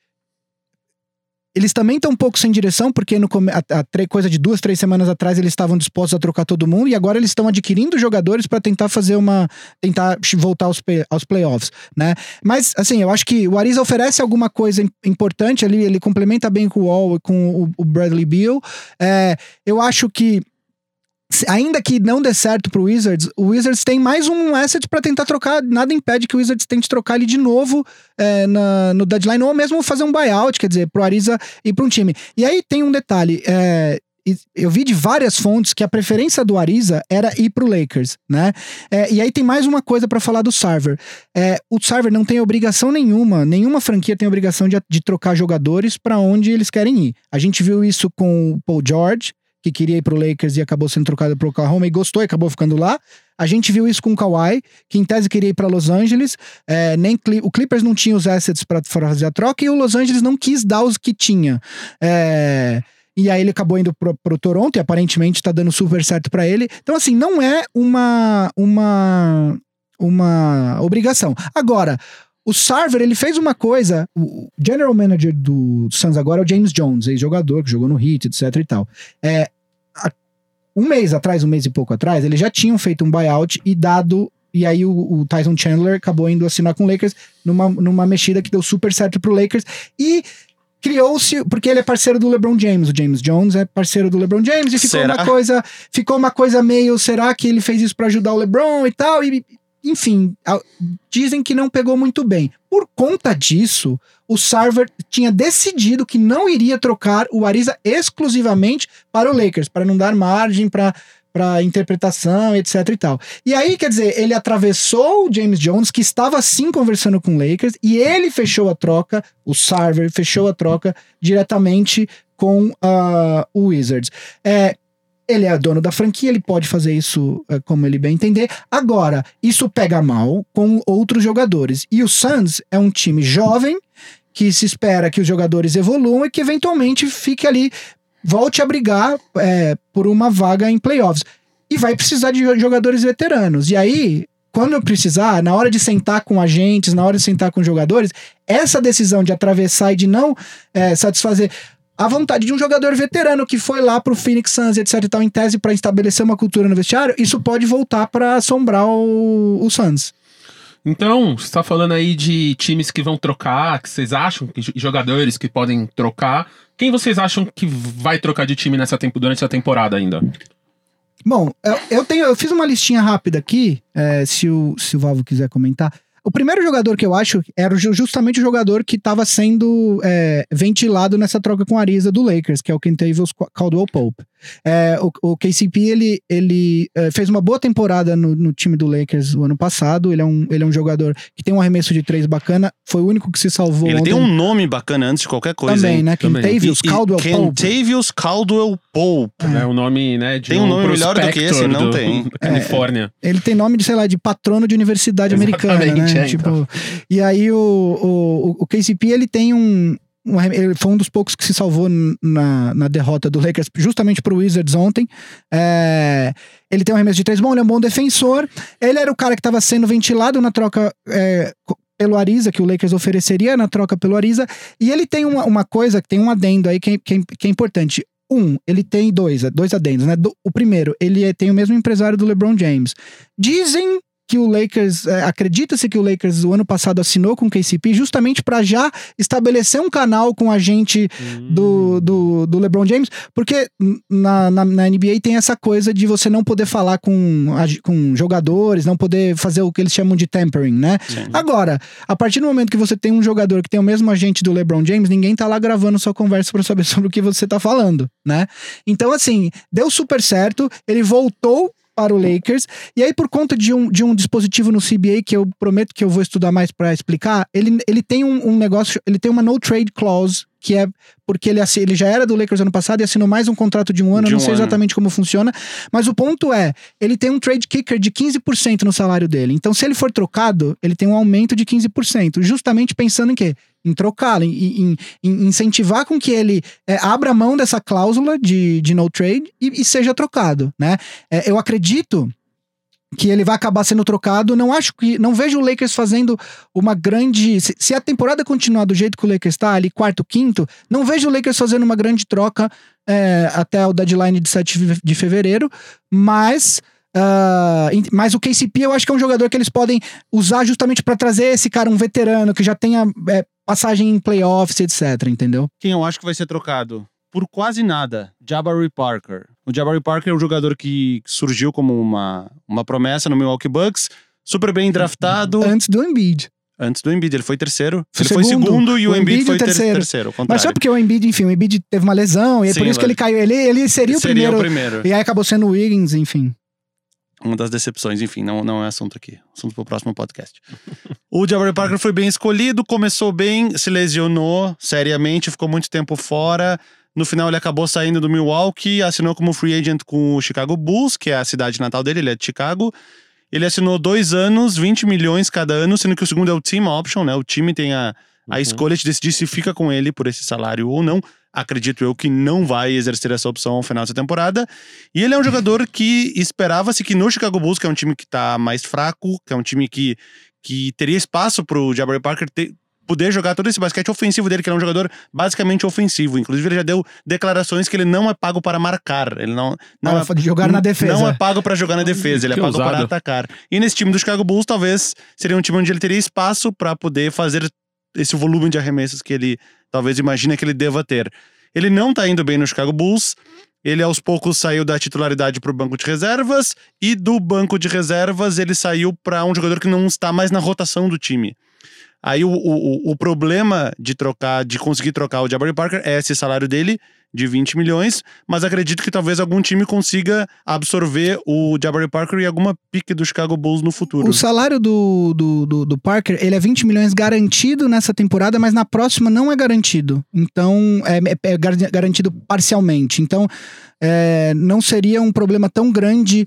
S3: eles também estão um pouco sem direção, porque no, a, a, coisa de duas, três semanas atrás eles estavam dispostos a trocar todo mundo e agora eles estão adquirindo jogadores para tentar fazer uma. tentar voltar aos, aos playoffs, né? Mas, assim, eu acho que o Ariza oferece alguma coisa importante ali, ele complementa bem com o Wall e com o, o Bradley Beal. É, eu acho que ainda que não dê certo pro Wizards, o Wizards tem mais um asset para tentar trocar. Nada impede que o Wizards tente trocar ele de novo é, na, no deadline, ou mesmo fazer um buyout, quer dizer, pro Ariza e para um time. E aí tem um detalhe. É, eu vi de várias fontes que a preferência do Ariza era ir pro Lakers, né? É, e aí tem mais uma coisa para falar do Sarver. É, o Sarver não tem obrigação nenhuma, nenhuma franquia tem obrigação de, de trocar jogadores para onde eles querem ir. A gente viu isso com o Paul George, que queria ir pro Lakers e acabou sendo trocado pro Oklahoma e gostou e acabou ficando lá. A gente viu isso com o Kawhi, que em tese queria ir para Los Angeles. É, nem o Clippers não tinha os assets para fazer a troca e o Los Angeles não quis dar os que tinha. É, e aí ele acabou indo pro, pro Toronto e aparentemente tá dando super certo para ele. Então, assim, não é uma, uma, uma obrigação. Agora, o Sarver, ele fez uma coisa. O general manager do Suns agora é o James Jones, ex-jogador que jogou no Heat, etc e tal. É, um mês atrás, um mês e pouco atrás, eles já tinham feito um buyout e dado. E aí o, o Tyson Chandler acabou indo assinar com o Lakers numa, numa mexida que deu super certo pro Lakers. E criou-se, porque ele é parceiro do LeBron James, o James Jones é parceiro do LeBron James, e ficou será? uma coisa, ficou uma coisa meio, será que ele fez isso para ajudar o LeBron e tal, e enfim, dizem que não pegou muito bem. Por conta disso, o Sarver tinha decidido que não iria trocar o Ariza exclusivamente para o Lakers, para não dar margem para para interpretação, etc e tal. E aí, quer dizer, ele atravessou o James Jones, que estava sim conversando com o Lakers, e ele fechou a troca, o Sarver fechou a troca diretamente com uh, o Wizards. É, ele é dono da franquia, ele pode fazer isso é, como ele bem entender. Agora, isso pega mal com outros jogadores. E o Suns é um time jovem que se espera que os jogadores evoluam e que eventualmente fique ali, volte a brigar é, por uma vaga em playoffs. E vai precisar de jogadores veteranos. E aí, quando precisar, na hora de sentar com agentes, na hora de sentar com jogadores, essa decisão de atravessar e de não é, satisfazer a vontade de um jogador veterano que foi lá pro Phoenix Suns, etc e tal, em tese para estabelecer uma cultura no vestiário, isso pode voltar para assombrar o, o Suns.
S1: Então, você está falando aí de times que vão trocar, que vocês acham, que jogadores que podem trocar. Quem vocês acham que vai trocar de time nessa tempo, durante essa temporada ainda?
S3: Bom, eu, eu tenho, eu fiz uma listinha rápida aqui, é, se, o, se o Valvo quiser comentar. O primeiro jogador que eu acho era justamente o jogador que estava sendo é, ventilado nessa troca com a Ariza do Lakers, que é o Kentavious Caldwell Pope. É, o, o, KCP, ele, ele é, fez uma boa temporada no, no, time do Lakers o ano passado. Ele é, um, ele é um jogador que tem um arremesso de três bacana. Foi o único que se salvou
S2: Ele
S3: ontem.
S2: tem um nome bacana antes de qualquer coisa,
S3: Também,
S2: hein?
S3: né? Kentavious Caldwell Pope.
S2: Kentavious Caldwell Pope.
S1: É um nome, né, de
S2: Tem um,
S1: um
S2: nome melhor do que esse? Não
S1: do,
S2: tem. (laughs)
S1: Califórnia.
S3: Ele tem nome de, sei lá, de patrono de universidade americana, né?
S1: É,
S3: tipo,
S1: então.
S3: E aí o, o, o KCP, ele tem um, um, ele foi um dos poucos que se salvou na, na derrota do Lakers, justamente pro Wizards ontem. É, ele tem um arremesso de três bom, ele é um bom defensor. Ele era o cara que estava sendo ventilado na troca é, pelo Ariza, que o Lakers ofereceria na troca pelo Ariza. E ele tem uma, uma coisa, tem um adendo aí que, que, que é importante. Um, ele tem dois, dois adendos, né? Do, o primeiro, ele é, tem o mesmo empresário do LeBron James. Dizem que o Lakers, é, acredita-se que o Lakers o ano passado assinou com o KCP justamente para já estabelecer um canal com a gente hum. do, do, do, LeBron James, porque na, na, na, NBA tem essa coisa de você não poder falar com, com jogadores, não poder fazer o que eles chamam de tampering, né? Sim. Agora, a partir do momento que você tem um jogador que tem o mesmo agente do LeBron James, ninguém tá lá gravando sua conversa para saber (laughs) sobre o que você tá falando, né? Então, assim, deu super certo, ele voltou para o Lakers. E aí, por conta de um, de um dispositivo no CBA que eu prometo que eu vou estudar mais para explicar, ele, ele tem um, um negócio, ele tem uma no trade clause que é porque ele, ele já era do Lakers ano passado e assinou mais um contrato de um ano,
S2: De
S3: eu não
S2: um
S3: sei
S2: ano.
S3: exatamente como funciona, mas o ponto é, ele tem um trade kicker de 15% no salário dele. Então, se ele for trocado, ele tem um aumento de 15%, justamente pensando em quê? Em trocá-lo, em, em- em incentivar com que ele é, abra mão dessa cláusula de, de no trade e, e seja trocado, né? É, eu acredito que ele vai acabar sendo trocado. Não acho que. Não vejo o Lakers fazendo uma grande. Se, se a temporada continuar do jeito que o Lakers está, ali, quarto, quinto, não vejo o Lakers fazendo uma grande troca é, até o deadline de 7 de- fevereiro, mas. em- mas o KCP eu acho que é um jogador que eles podem usar justamente para trazer esse cara, um veterano que já tenha é, passagem em playoffs, etc. Entendeu?
S2: Quem eu acho que vai ser trocado? Por quase nada, Jabari Parker. O Jabari Parker é um jogador que surgiu como uma, uma promessa no Milwaukee Bucks, super bem draftado
S3: Antes do Embiid.
S2: antes do Embiid. Ele foi terceiro.
S3: Foi
S2: ele foi
S3: segundo.
S2: segundo e o,
S3: O
S2: Embiid
S3: Embiid
S2: foi ter-
S3: terceiro.
S2: terceiro.
S3: Mas só porque o Embiid, enfim, o Embiid teve uma lesão e é por
S2: Sim,
S3: isso que ele caiu. Ele, ele seria o
S2: Seria
S3: primeiro.
S2: o primeiro.
S3: E aí acabou sendo o Wiggins, enfim.
S2: Uma das decepções, enfim, não, não é assunto aqui. Assunto pro próximo podcast. (laughs) o Jabari Parker foi bem escolhido, começou bem, se lesionou seriamente, ficou muito tempo fora. No final, ele acabou saindo do Milwaukee, assinou como free agent com o Chicago Bulls, que é a cidade natal dele, ele é de Chicago. Ele assinou dois anos, 20 milhões cada ano, sendo que o segundo é o team option, né? O time tem a, a
S1: Uhum.
S2: escolha de decidir se fica com ele por esse salário ou não. Acredito eu que não vai exercer essa opção ao final dessa temporada. E ele é um jogador que esperava-se que no Chicago Bulls, que é um time que tá mais fraco, que é um time que, que teria espaço pro Jabari Parker ter, poder jogar todo esse basquete ofensivo dele, que ele é um jogador basicamente ofensivo. Inclusive, ele já deu declarações que ele não é pago para marcar. Ele não, não é
S3: Para jogar na defesa.
S2: não é pago pra jogar na defesa, ele é
S1: Que
S2: pago
S1: ousado.
S2: para atacar. E nesse time do Chicago Bulls, talvez seria um time onde ele teria espaço pra poder fazer esse volume de arremessos que ele talvez imagina que ele deva ter. Ele não tá indo bem no Chicago Bulls. Ele aos poucos saiu da titularidade pro banco de reservas e do banco de reservas ele saiu pra um jogador que não está mais na rotação do time. Aí o, o, o problema de trocar, de conseguir trocar o Jabari Parker é esse salário dele de 20 milhões, mas acredito que talvez algum time consiga absorver o Jabari Parker e alguma pique do Chicago Bulls no futuro.
S3: O salário do, do, do, do Parker, ele é 20 milhões garantido nessa temporada, mas na próxima não é garantido. Então, é, é- é gar- garantido parcialmente. Então, é, não seria um problema tão grande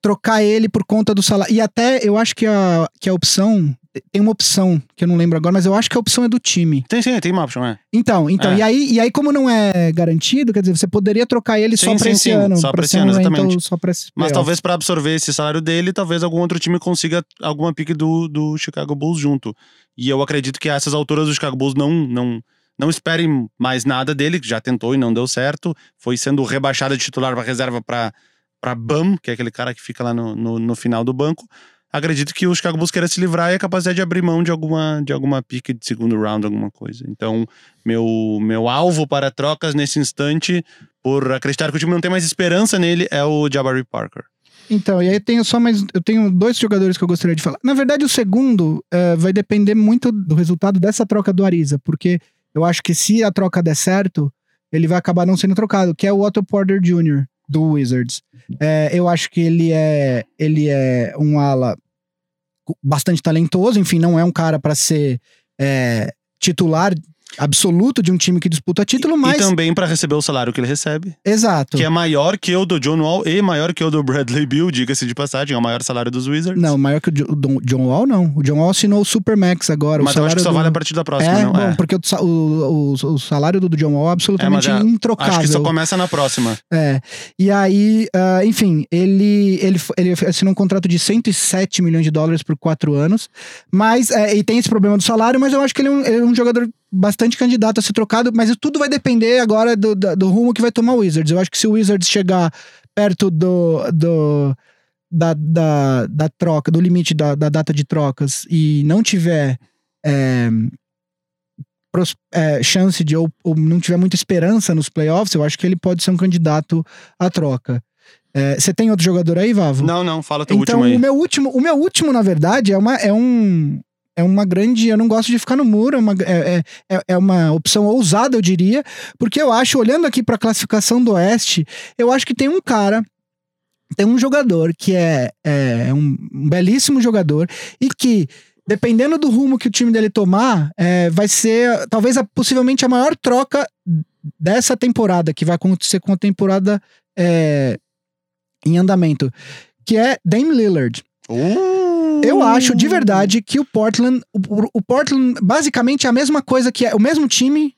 S3: trocar ele por conta do salário. E até eu acho que a, que a opção. Tem uma opção que eu não lembro agora, mas eu acho que a opção é do time.
S2: Tem sim, tem uma option, é.
S3: Então, então
S2: É.
S3: e, aí, e aí, como não é garantido, quer dizer, você poderia trocar ele
S2: Sim,
S3: só pra
S2: sim,
S3: esse
S2: sim,
S3: ano.
S2: só pra esse ano,
S3: rental
S2: exatamente.
S3: Só pra esse
S2: Mas talvez pra absorver esse salário dele, talvez algum outro time consiga alguma pique do, do Chicago Bulls junto. E eu acredito que a essas alturas o Chicago Bulls não, não, não esperem mais nada dele, que já tentou e não deu certo. Foi sendo rebaixado de titular pra reserva pra BAM, que é aquele cara que fica lá no, no, no final do banco. Acredito que o Chicago Bulls queira se livrar e a capacidade de abrir mão de alguma, de alguma pique de segundo round, alguma coisa. Então, meu, meu alvo para trocas nesse instante, por acreditar que o time não tem mais esperança nele, é o Jabari Parker.
S3: Então, e aí eu tenho só mais. Eu tenho dois jogadores que eu gostaria de falar. Na verdade, o segundo eh, vai depender muito do resultado dessa troca do Ariza, porque eu acho que se a troca der certo, ele vai acabar não sendo trocado, que é o Otto Porter Jr. do Wizards. Eh, eu acho que ele é, ele é um ala bastante talentoso, enfim, não é um cara para ser eh, titular absoluto de um time que disputa título, mas.
S2: E também para receber o salário que ele recebe,
S3: Exato.
S2: que é maior que o do John Wall e maior que o do Bradley Bill, diga-se de passagem, é o maior salário dos Wizards.
S3: Não, maior que o Jo- o Don- John Wall, não. O John Wall assinou o Supermax agora.
S2: mas
S3: o
S2: eu acho que só
S3: salário
S2: vale a
S3: do...
S2: partir da próxima,
S3: é,
S2: não?
S3: bom,
S2: é.
S3: porque o, o, o, salário do John Wall é absolutamente
S2: É, é-
S3: introcável.
S2: Acho que só começa na próxima.
S3: É. E aí, ah, enfim, ele, ele, ele assinou um contrato de 107 milhões de dólares por quatro anos. Mas, é, e tem esse problema do salário, mas eu acho que ele é um, ele é um jogador bastante candidato a ser trocado. Mas tudo vai depender agora do, da- do rumo que vai tomar o Wizards. Eu acho que se o Wizards chegar perto do. do da, da, da troca, do limite da, da data de trocas e não tiver é, pros- é, chance de ou, ou não tiver muita esperança nos playoffs, eu acho que ele pode ser um candidato à troca. É, Você tem outro jogador aí, Vavo?
S2: Não, não, fala teu
S3: então,
S2: último aí.
S3: o meu último, o meu último, na verdade, é uma, é um, é uma grande. Eu não gosto de ficar no muro, é uma, é, é, é uma opção ousada, eu diria, porque eu acho, olhando aqui para a classificação do Oeste, eu acho que tem um cara tem um jogador que é, é um um belíssimo jogador e que, dependendo do rumo que o time dele tomar, é, vai ser talvez a- possivelmente a maior troca dessa temporada, que vai acontecer com a temporada é, em andamento, que é Dame Lillard.
S2: Uh!
S3: Eu acho de verdade que o Portland, o, o Portland basicamente é a mesma coisa que é o mesmo time,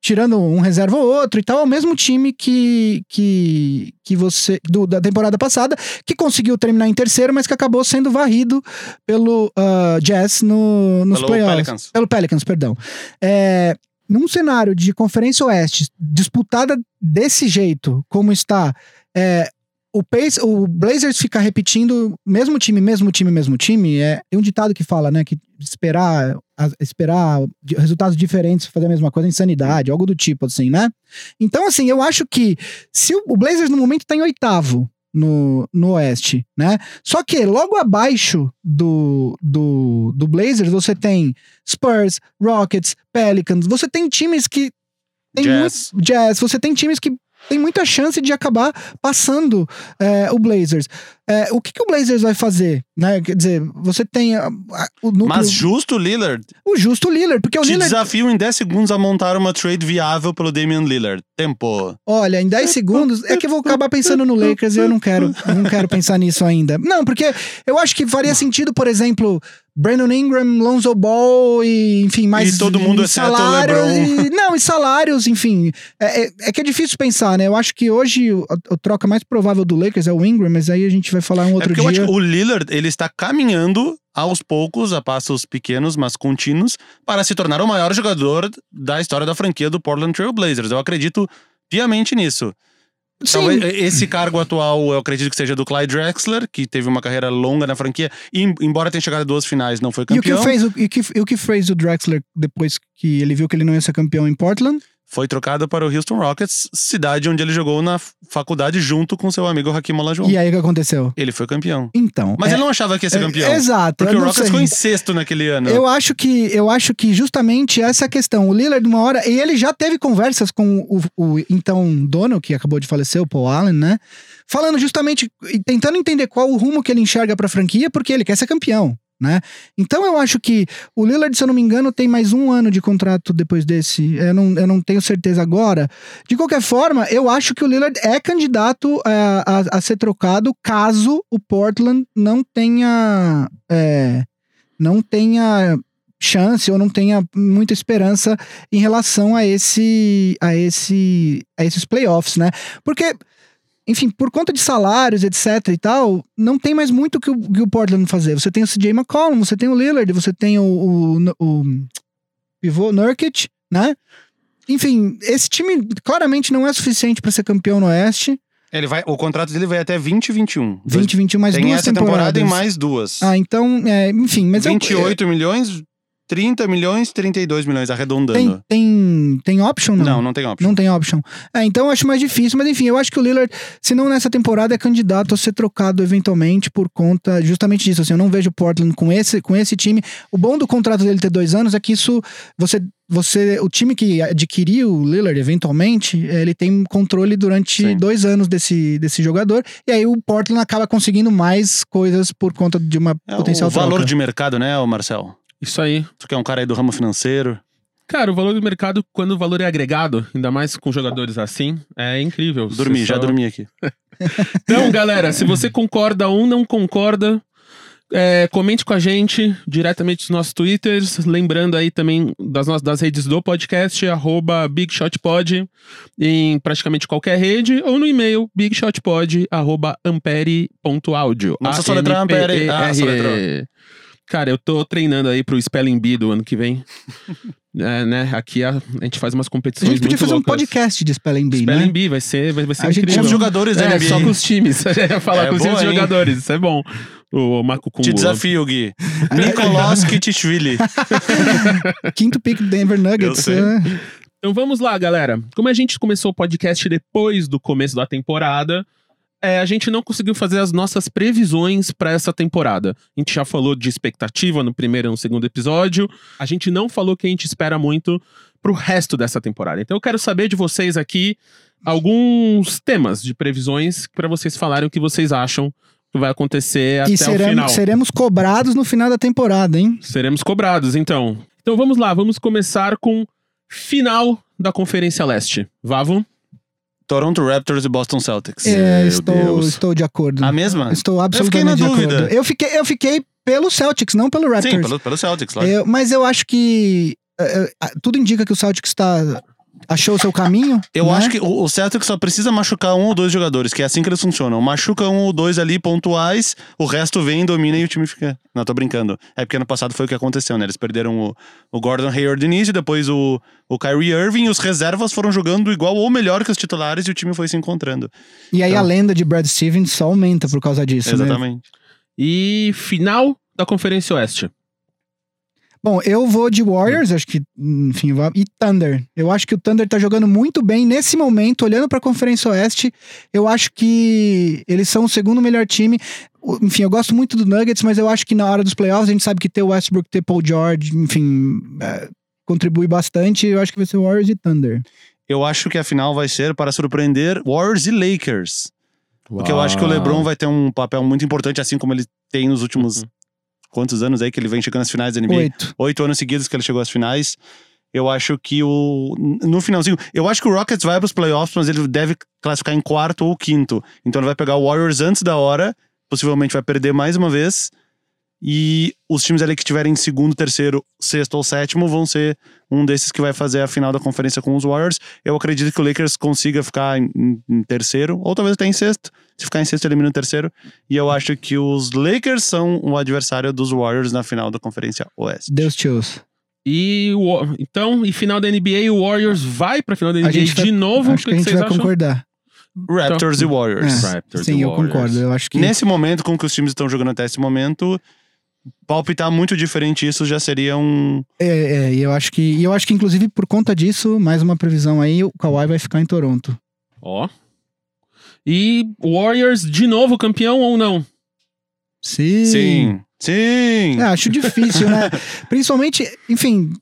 S3: tirando um reserva ou outro e tal, é o mesmo time que que, que você do- da temporada passada, que conseguiu terminar em terceiro, mas que acabou sendo varrido pelo ah, Jazz no, nos
S2: Pelo
S3: playoffs.
S2: Pelicans.
S3: Pelo Pelicans, perdão. É, num cenário de Conferência Oeste disputada desse jeito, como está, é, o, Pace, o Blazers ficar repetindo mesmo time, mesmo time, mesmo time, é, tem um ditado que fala, né, que esperar, a- esperar resultados diferentes fazer a mesma coisa é insanidade, algo do tipo, assim, né? Então, assim, eu acho que se o, o Blazers no momento tá em oitavo no, no Oeste, né? Só que logo abaixo do, do, do Blazers você tem Spurs, Rockets, Pelicans, você tem times que tem
S2: Jazz.
S3: muito Jazz, você tem times que tem muita chance de acabar passando é, o Blazers. É, o que, que o Blazers vai fazer? Né? Quer dizer, você tem a- a- o núcleo,
S2: Mas justo o Lillard.
S3: o justo Lillard, porque o
S2: Te
S3: Lillard,
S2: desafio em 10 segundos a montar uma trade viável pelo Damian Lillard. Tempo.
S3: olha, em 10 segundos, é que eu vou acabar pensando no Lakers e eu não quero, não quero pensar nisso ainda. Não, porque eu acho que faria sentido, por exemplo, Brandon Ingram, Lonzo Ball e, enfim, mais
S2: E todo mundo
S3: e salários e- não, e salários, enfim. É, é- é que é difícil pensar, né? Eu acho que hoje a, a troca mais provável do Lakers é o Ingram, mas aí a gente vai falar um
S2: É
S3: outro
S2: porque eu acho
S3: dia.
S2: que o Lillard, ele está caminhando aos poucos, a passos pequenos, mas contínuos, para se tornar o maior jogador da história da franquia do Portland Trail Blazers. Eu acredito piamente nisso.
S3: Sim,
S2: Talvez esse cargo atual, eu acredito que seja do Clyde Drexler, que teve uma carreira longa na franquia, e em- embora tenha chegado a duas finais, não foi
S3: e o que
S2: campeão.
S3: fez o, e que, e o que fez o Drexler depois que ele viu que ele não ia ser campeão em Portland?
S2: Foi trocado para o Houston Rockets, cidade onde ele jogou na faculdade junto com seu amigo Hakim Olajuwon.
S3: E aí o que aconteceu?
S2: Ele foi campeão.
S3: Então.
S2: Mas
S3: é-
S2: ele não achava que ia ser
S3: é-
S2: campeão.
S3: Exato.
S2: Porque o Rockets
S3: sei.
S2: ficou em sexto naquele ano.
S3: Eu acho que eu acho que justamente essa questão. O Lillard, uma hora, e ele já teve conversas com o, o então dono, que acabou de falecer, o Paul Allen, né? Falando justamente, e tentando entender qual o rumo que ele enxerga pra franquia, porque ele quer ser campeão. Né? Então eu acho que o Lillard, se eu não me engano, tem mais um ano de contrato depois desse. Eu não, eu não tenho certeza agora. De qualquer forma, eu acho que o Lillard é candidato a, a, a ser trocado caso o Portland não tenha. é, não tenha chance ou não tenha muita esperança em relação a esse a esse a esses playoffs, né? Porque enfim, por conta de salários, etc e tal, não tem mais muito que o, que o Portland fazer. Você tem o CJ McCollum, você tem o Lillard, você tem o, o, o pivô Nurkic, né? Enfim, esse time claramente não é suficiente para ser campeão no Oeste.
S2: Ele vai, o contrato dele vai até 2021.
S3: 2021 mais
S2: Tem
S3: duas
S2: essa
S3: temporadas.
S2: temporada e mais duas.
S3: Ah, então, é, enfim, mas eu-
S2: 28 milhões, 30 milhões, 32 milhões, arredondando.
S3: tem, tem, tem option não?
S2: Não, não tem option.
S3: Não tem option. É, então eu acho mais difícil, mas enfim, eu acho que o Lillard, se não nessa temporada, é candidato a ser trocado eventualmente por conta justamente disso. Assim, eu não vejo o Portland com esse, com esse time. O bom do contrato dele ter dois anos é que isso. Você. Você, o time que adquiriu o Lillard eventualmente, ele tem controle durante
S2: Sim.
S3: dois anos desse, desse jogador, e aí o Portland acaba conseguindo mais coisas por conta de uma
S2: É
S3: potencial
S2: o valor
S3: troca.
S2: de mercado, né, Marcel?
S1: Isso aí.
S2: Tu que é um cara aí do ramo financeiro.
S1: Cara, o valor do mercado, quando o valor é agregado, ainda mais com jogadores assim, é incrível.
S2: Dormi,
S1: Você
S2: já
S1: só-
S2: dormi aqui. (laughs) (laughs)
S1: Então, galera, se você concorda ou não concorda, é, comente com a gente diretamente nos nossos twitters. Lembrando aí também das nossas das redes do podcast, arroba BigShotPod, em praticamente qualquer rede, ou no e-mail bigshotpod, arroba ampere.audio.
S2: Não precisa soletrar Ampere. Ah, soletrou.
S1: Cara, eu tô treinando aí pro Spelling Bee do ano que vem. (laughs) É, né? Aqui a, a gente faz umas
S3: A
S1: competições
S3: gente podia
S1: muito
S3: fazer um
S1: loucas.
S3: podcast de Spelling Bee,
S1: Spelling
S3: né?
S1: Bee vai ser, vai, vai ser
S3: A gente
S1: incrível.
S2: os jogadores
S1: É,
S2: NBA.
S1: só com os times. (laughs) Eu ia falar
S2: É
S1: com os
S2: boa, hein?
S1: jogadores. Isso é bom. O Marco Kumbo.
S2: Te desafio, Gui. (laughs) Nicolas Kitishvili.
S3: Quinto pick do Denver Nuggets.
S2: Eu sei.
S3: é.
S1: Então vamos lá, galera. Como a gente começou o podcast depois do começo da temporada, é, a gente não conseguiu fazer as nossas previsões para essa temporada. A gente já falou de expectativa no primeiro e no segundo episódio. A gente não falou que a gente espera muito pro resto dessa temporada. Então eu quero saber de vocês aqui alguns temas de previsões para vocês falarem o que vocês acham que vai acontecer até
S3: e
S1: o final.
S3: seremos, seremos cobrados no final da temporada, hein?
S1: Seremos cobrados, então. Então vamos lá, vamos começar com final da Conferência Leste. Vavo?
S2: Toronto Raptors e Boston Celtics.
S3: É, estou,
S1: Deus.
S3: estou de acordo.
S2: A mesma?
S3: Estou
S2: Eu fiquei na
S3: absolutamente de
S2: dúvida.
S3: acordo. Eu fiquei, eu fiquei pelo Celtics, não pelo Raptors.
S2: Sim, pelo, pelo Celtics, claro.
S3: Eu- mas eu acho que é, é, tudo indica que o Celtics está achou o seu caminho.
S2: Eu
S3: né?
S2: acho que o o Celtics só precisa machucar um ou dois jogadores, que é assim que eles funcionam. Machuca um ou dois ali pontuais, o resto vem, domina e o time fica. Não, tô brincando. É porque ano passado foi o que aconteceu, né? Eles perderam o, o Gordon Hayward no início, depois o, o Kyrie Irving, e os reservas foram jogando igual ou melhor que os titulares e o time foi se encontrando.
S3: E aí
S2: Então-
S3: a lenda de Brad Stevens só aumenta por causa disso, né?
S2: Exatamente.
S1: E final da Conferência Oeste.
S3: Bom, eu vou de Warriors, acho que, enfim, e Thunder. Eu acho que o Thunder tá jogando muito bem nesse momento, olhando pra Conferência Oeste. Eu acho que eles são o segundo melhor time. Enfim, eu gosto muito do Nuggets, mas eu acho que na hora dos playoffs a gente sabe que ter o Westbrook, ter Paul George, enfim, é, contribui bastante. Eu acho que vai ser Warriors e Thunder.
S2: Eu acho que a final vai ser para surpreender Warriors e Lakers. Porque eu acho que o LeBron vai ter um papel muito importante, assim como ele tem nos últimos quantos anos aí que ele vem chegando às finais da NBA.
S3: Oito.
S2: Oito anos seguidos que ele chegou às finais. Eu acho que o. No finalzinho. Eu acho que o Rockets vai para os playoffs, mas ele deve classificar em quarto ou quinto. Então ele vai pegar o Warriors antes da hora. Possivelmente vai perder mais uma vez. E os times ali que estiverem em segundo, terceiro, sexto ou sétimo vão ser um desses que vai fazer a final da conferência com os Warriors. Eu acredito que o Lakers consiga ficar em- em terceiro, ou talvez até em sexto. Se ficar em sexto, elimina o terceiro. E eu acho que os Lakers são o adversário dos Warriors na final da Conferência Oeste.
S3: Deus te ouça.
S1: E o, então, e final da NBA, o Warriors vai pra final da
S3: A
S1: NBA
S3: gente vai-
S1: de novo.
S3: acho
S1: O
S3: que a gente
S1: vocês
S3: vai
S1: acham?
S3: concordar.
S2: Raptors e Warriors.
S3: É,
S1: Raptors
S3: Sim,
S1: e
S3: eu
S1: Warriors.
S3: concordo. Eu acho que.
S2: Nesse momento, com que os times estão jogando até esse momento, palpitar muito diferente isso já seria um.
S3: É, é, e eu acho que. E eu acho que, inclusive, por conta disso, mais uma previsão aí, o Kawhi vai ficar em Toronto.
S1: Ó. E Warriors de novo campeão ou não?
S3: Sim.
S2: Sim. Sim.
S3: É, acho difícil, né? (laughs) Principalmente, enfim,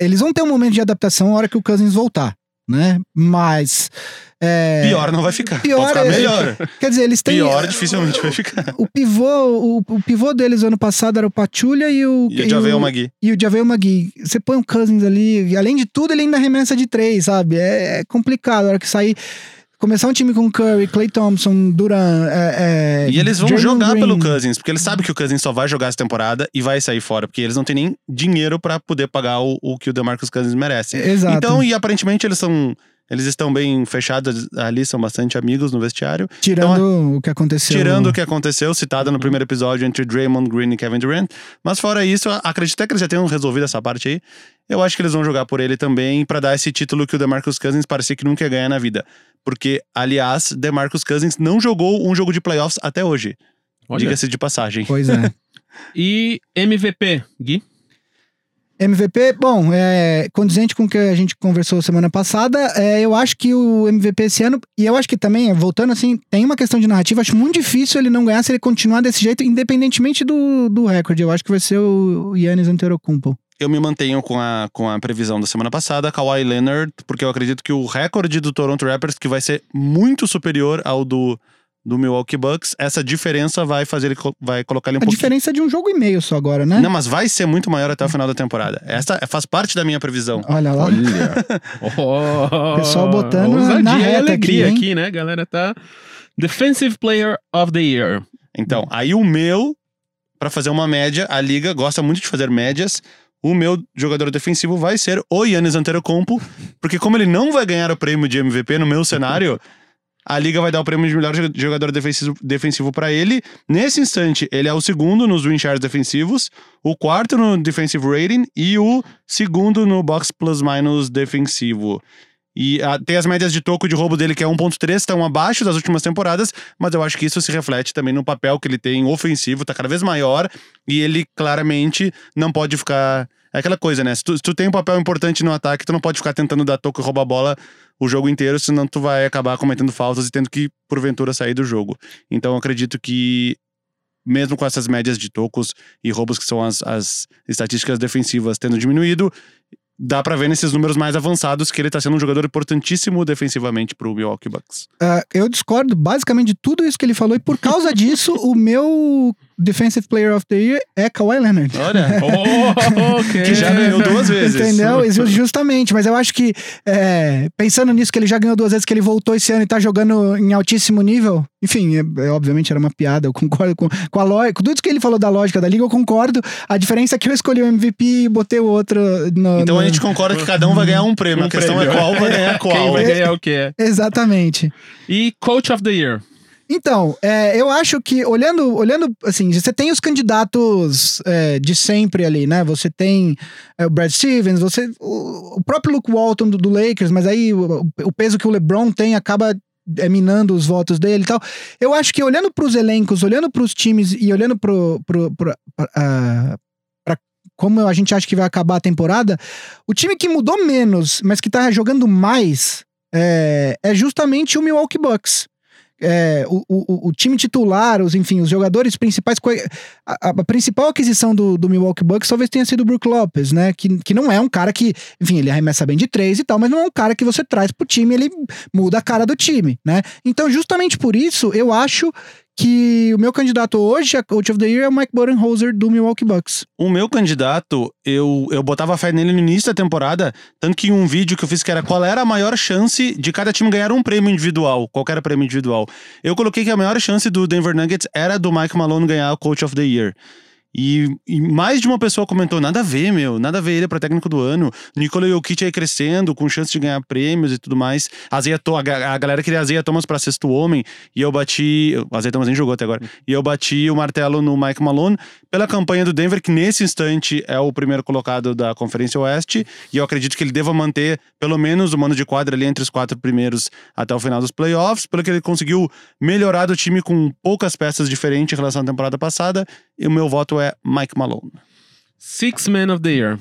S3: eles vão ter um momento de adaptação na hora que o Cousins voltar, né? Mas. é,
S2: Pior não vai ficar.
S3: Pior
S2: Pode ficar
S3: é-
S2: melhor.
S3: Quer dizer, eles têm.
S2: Pior dificilmente vai ficar.
S3: O pivô, o, o pivô deles ano passado era o Pachulia e o.
S2: E já veio o Magui.
S3: E o Javel McGee. Você põe o Cousins ali, e além de tudo, ele ainda arremessa de três, sabe? É, é complicado. A hora que sair. Começar um time com Curry, Clay Thompson, Duran. É, é,
S2: E eles vão jogar
S3: Green.
S2: pelo Cousins, porque eles sabem que o Cousins só vai jogar essa temporada e vai sair fora, porque eles não têm nem dinheiro pra poder pagar o, o que o DeMarcus Cousins merece.
S3: Exato.
S2: Então, e aparentemente eles são. Eles estão bem fechados ali, são bastante amigos no vestiário.
S3: Tirando o que aconteceu.
S2: Tirando o que aconteceu, citado no primeiro episódio entre Draymond Green e Kevin Durant. Mas fora isso, acredito até que eles já tenham resolvido essa parte aí. Eu acho que eles vão jogar por ele também pra dar esse título que o DeMarcus Cousins parecia que nunca ia ganhar na vida. Porque, aliás, DeMarcus Cousins não jogou um jogo de playoffs até hoje. Diga-se de passagem.
S3: Pois é. (laughs)
S1: E MVP, Gui?
S3: MVP, bom, é, condizente com o que a gente conversou semana passada, é, eu acho que o MVP esse ano, e eu acho que também, voltando assim, tem uma questão de narrativa, acho muito difícil ele não ganhar se ele continuar desse jeito, independentemente do, do recorde. Eu acho que vai ser o Yannis Antetokounmpo.
S2: Eu me mantenho com a, com a previsão da semana passada, Kawhi Leonard, porque eu acredito que o recorde do Toronto Raptors, que vai ser muito superior ao do, do Milwaukee Bucks, essa diferença vai fazer ele vai colocar ele um
S3: A
S2: pouquinho.
S3: diferença é de um jogo e meio só agora, né?
S2: Não, mas vai ser muito maior até o final da temporada. Essa faz parte da minha previsão.
S3: Olha lá. (laughs)
S1: Oh,
S3: Pessoal botando
S1: ousadia
S3: na reta
S1: alegria
S3: aqui, hein?
S1: aqui, né, galera? Tá. Defensive Player of the Year.
S2: Então, aí o meu, pra fazer uma média, a liga gosta muito de fazer médias. O meu jogador defensivo vai ser o Yannis Antetokounmpo, porque como ele não vai ganhar o prêmio de MVP no meu cenário, a liga vai dar o prêmio de melhor jo- jogador defensivo, defensivo para ele. Nesse instante, ele é o segundo nos win shares defensivos, o quarto no defensive rating e o segundo no box plus minus defensivo. E ah, tem as médias de toco de roubo dele, que é 1.3, estão abaixo das últimas temporadas, mas eu acho que isso se reflete também no papel que ele tem ofensivo, tá cada vez maior, e ele claramente não pode ficar. É aquela coisa, né? Se tu, se tu tem um papel importante no ataque, tu não pode ficar tentando dar toco e roubar bola o jogo inteiro, senão tu vai acabar cometendo faltas e tendo que, porventura, sair do jogo. Então eu acredito que, mesmo com essas médias de tocos e roubos, que são as, as estatísticas defensivas tendo diminuído, dá pra ver nesses números mais avançados que ele tá sendo um jogador importantíssimo defensivamente pro Milwaukee Bucks.
S3: Ah, eu discordo basicamente de tudo isso que ele falou, e por causa disso, o meu Defensive Player of the Year é Kawhi Leonard.
S2: Olha, (laughs)
S1: Oh, ok.
S2: que já ganhou duas (laughs) vezes.
S3: Entendeu? Ju- Justamente, mas eu acho que é, pensando nisso, que ele já ganhou duas vezes, que ele voltou esse ano e tá jogando em altíssimo nível. Enfim, é- é, obviamente era uma piada, eu concordo com, com a lógica. Com tudo isso que ele falou da lógica da liga, eu concordo. A diferença é que eu escolhi o MVP e botei o outro no.
S2: Então
S3: no-
S2: a gente concorda que cada um vai ganhar um prêmio.
S1: Um
S2: a questão
S1: prêmio.
S2: é qual vai ganhar (laughs)
S1: Quem
S2: qual.
S1: vai ganhar o quê?
S3: Exatamente.
S1: E Coach of the Year.
S3: Então, é, eu acho que olhando, olhando assim, você tem os candidatos é, de sempre ali, né? Você tem é, o Brad Stevens, você o, o próprio Luke Walton do, do Lakers, mas aí o, o peso que o LeBron tem acaba minando os votos dele e tal. Eu acho que olhando para os elencos, olhando para os times e olhando pra, ah, como a gente acha que vai acabar a temporada, o time que mudou menos, mas que tá jogando mais, é, é justamente o Milwaukee Bucks é, o, o, o time titular, os, enfim, os jogadores principais. A, a principal aquisição do, do Milwaukee Bucks talvez tenha sido o Brook Lopes, né? Que, que não é um cara que, enfim, ele arremessa bem de três e tal, mas não é um cara que você traz pro time, ele muda a cara do time, né? Então, justamente por isso, eu acho que o meu candidato hoje a Coach of the Year é o Mike Budenholzer do Milwaukee Bucks.
S2: O meu candidato, eu, eu botava fé nele no início da temporada, tanto que em um vídeo que eu fiz que era qual era a maior chance de cada time ganhar um prêmio individual, qualquer prêmio individual. Eu coloquei que a maior chance do Denver Nuggets era do Mike Malone ganhar o Coach of the Year. E, e mais de uma pessoa comentou: nada a ver, meu, nada a ver ele para técnico do ano. Nikola Jokic aí crescendo, com chance de ganhar prêmios e tudo mais. A, Zia, To- a, a galera queria a Zia Thomas pra sexto homem, e eu bati. A Zia Thomas nem jogou até agora. E eu bati o martelo no Mike Malone pela campanha do Denver, que nesse instante é o primeiro colocado da Conferência Oeste. E eu acredito que ele deva manter pelo menos o mano de quadra ali entre os quatro primeiros até o final dos playoffs, pelo que ele conseguiu melhorar do time com poucas peças diferentes em relação à temporada passada. E o meu voto é Mike Malone.
S1: Six Man of the Year.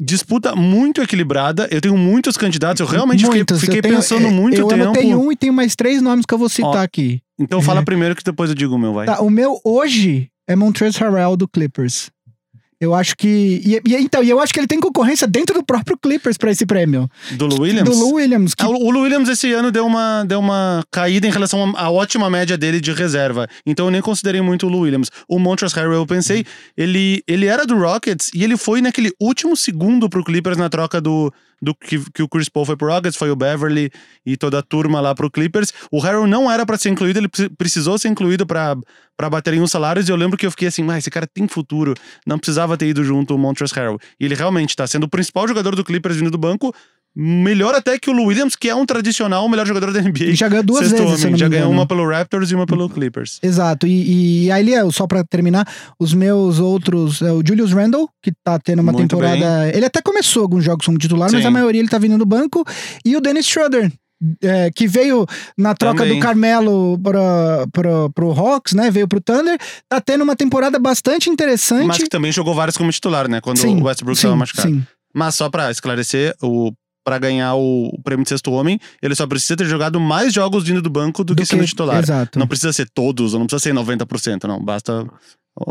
S2: Disputa muito equilibrada. Eu tenho muitos candidatos. Eu realmente fiquei,
S3: Muitos.
S2: fiquei
S3: Eu tenho-
S2: pensando
S3: é,
S2: muito
S3: eu
S2: tempo.
S3: anotei um e tenho mais três nomes que eu vou citar
S2: Ó,
S3: aqui.
S2: Então fala primeiro que depois eu digo o meu, vai.
S3: Tá, o meu hoje é Montrezl Harrell do Clippers. Eu acho que. E, e- então, e eu acho que ele tem concorrência dentro do próprio Clippers pra esse prêmio.
S2: Do Lou Williams?
S3: Do Lou Williams. Que,
S2: Ah, O Lou Williams esse ano deu uma, deu uma caída em relação à à ótima média dele de reserva. Então eu nem considerei muito o Lou Williams. O Montrezl Harrell, eu pensei, ele, ele era do Rockets e ele foi naquele último segundo pro Clippers na troca do, do que, que o Chris Paul foi pro Rockets, foi o Beverly e toda a turma lá pro Clippers. O Harrell não era pra ser incluído, ele pre- precisou ser incluído para bater em uns salários e eu lembro que eu fiquei assim, mas esse cara tem futuro, não precisava ter ido junto o Montrezl Harrell. E ele realmente tá sendo o principal jogador do Clippers vindo do banco, melhor até que o Williams, que é um tradicional melhor jogador da NBA.
S3: ele já ganhou duas
S2: Sexto
S3: vezes,
S2: homem. Já ganhou uma pelo Raptors e uma pelo Clippers.
S3: Exato. E, e aí, é, só pra terminar, os meus outros. É o Julius Randle, que tá tendo uma
S2: Muito
S3: temporada. Ele até começou alguns jogos como titular, mas
S2: Sim.
S3: a maioria ele tá vindo do banco. E o Dennis Schroeder. é, que veio na troca
S2: Também.
S3: do Carmelo pra, pra, pro Hawks, né? Veio pro Thunder. Tá tendo uma temporada bastante interessante.
S2: Mas que também jogou vários como titular, né? Quando
S3: sim,
S2: o Westbrook
S3: sim,
S2: tava machucado.
S3: sim.
S2: Mas só pra esclarecer, o para ganhar o prêmio de sexto homem, ele só precisa ter jogado mais jogos vindo do banco do, que sendo titular.
S3: Exato.
S2: Não precisa ser todos, ou não precisa ser 90%, não. Basta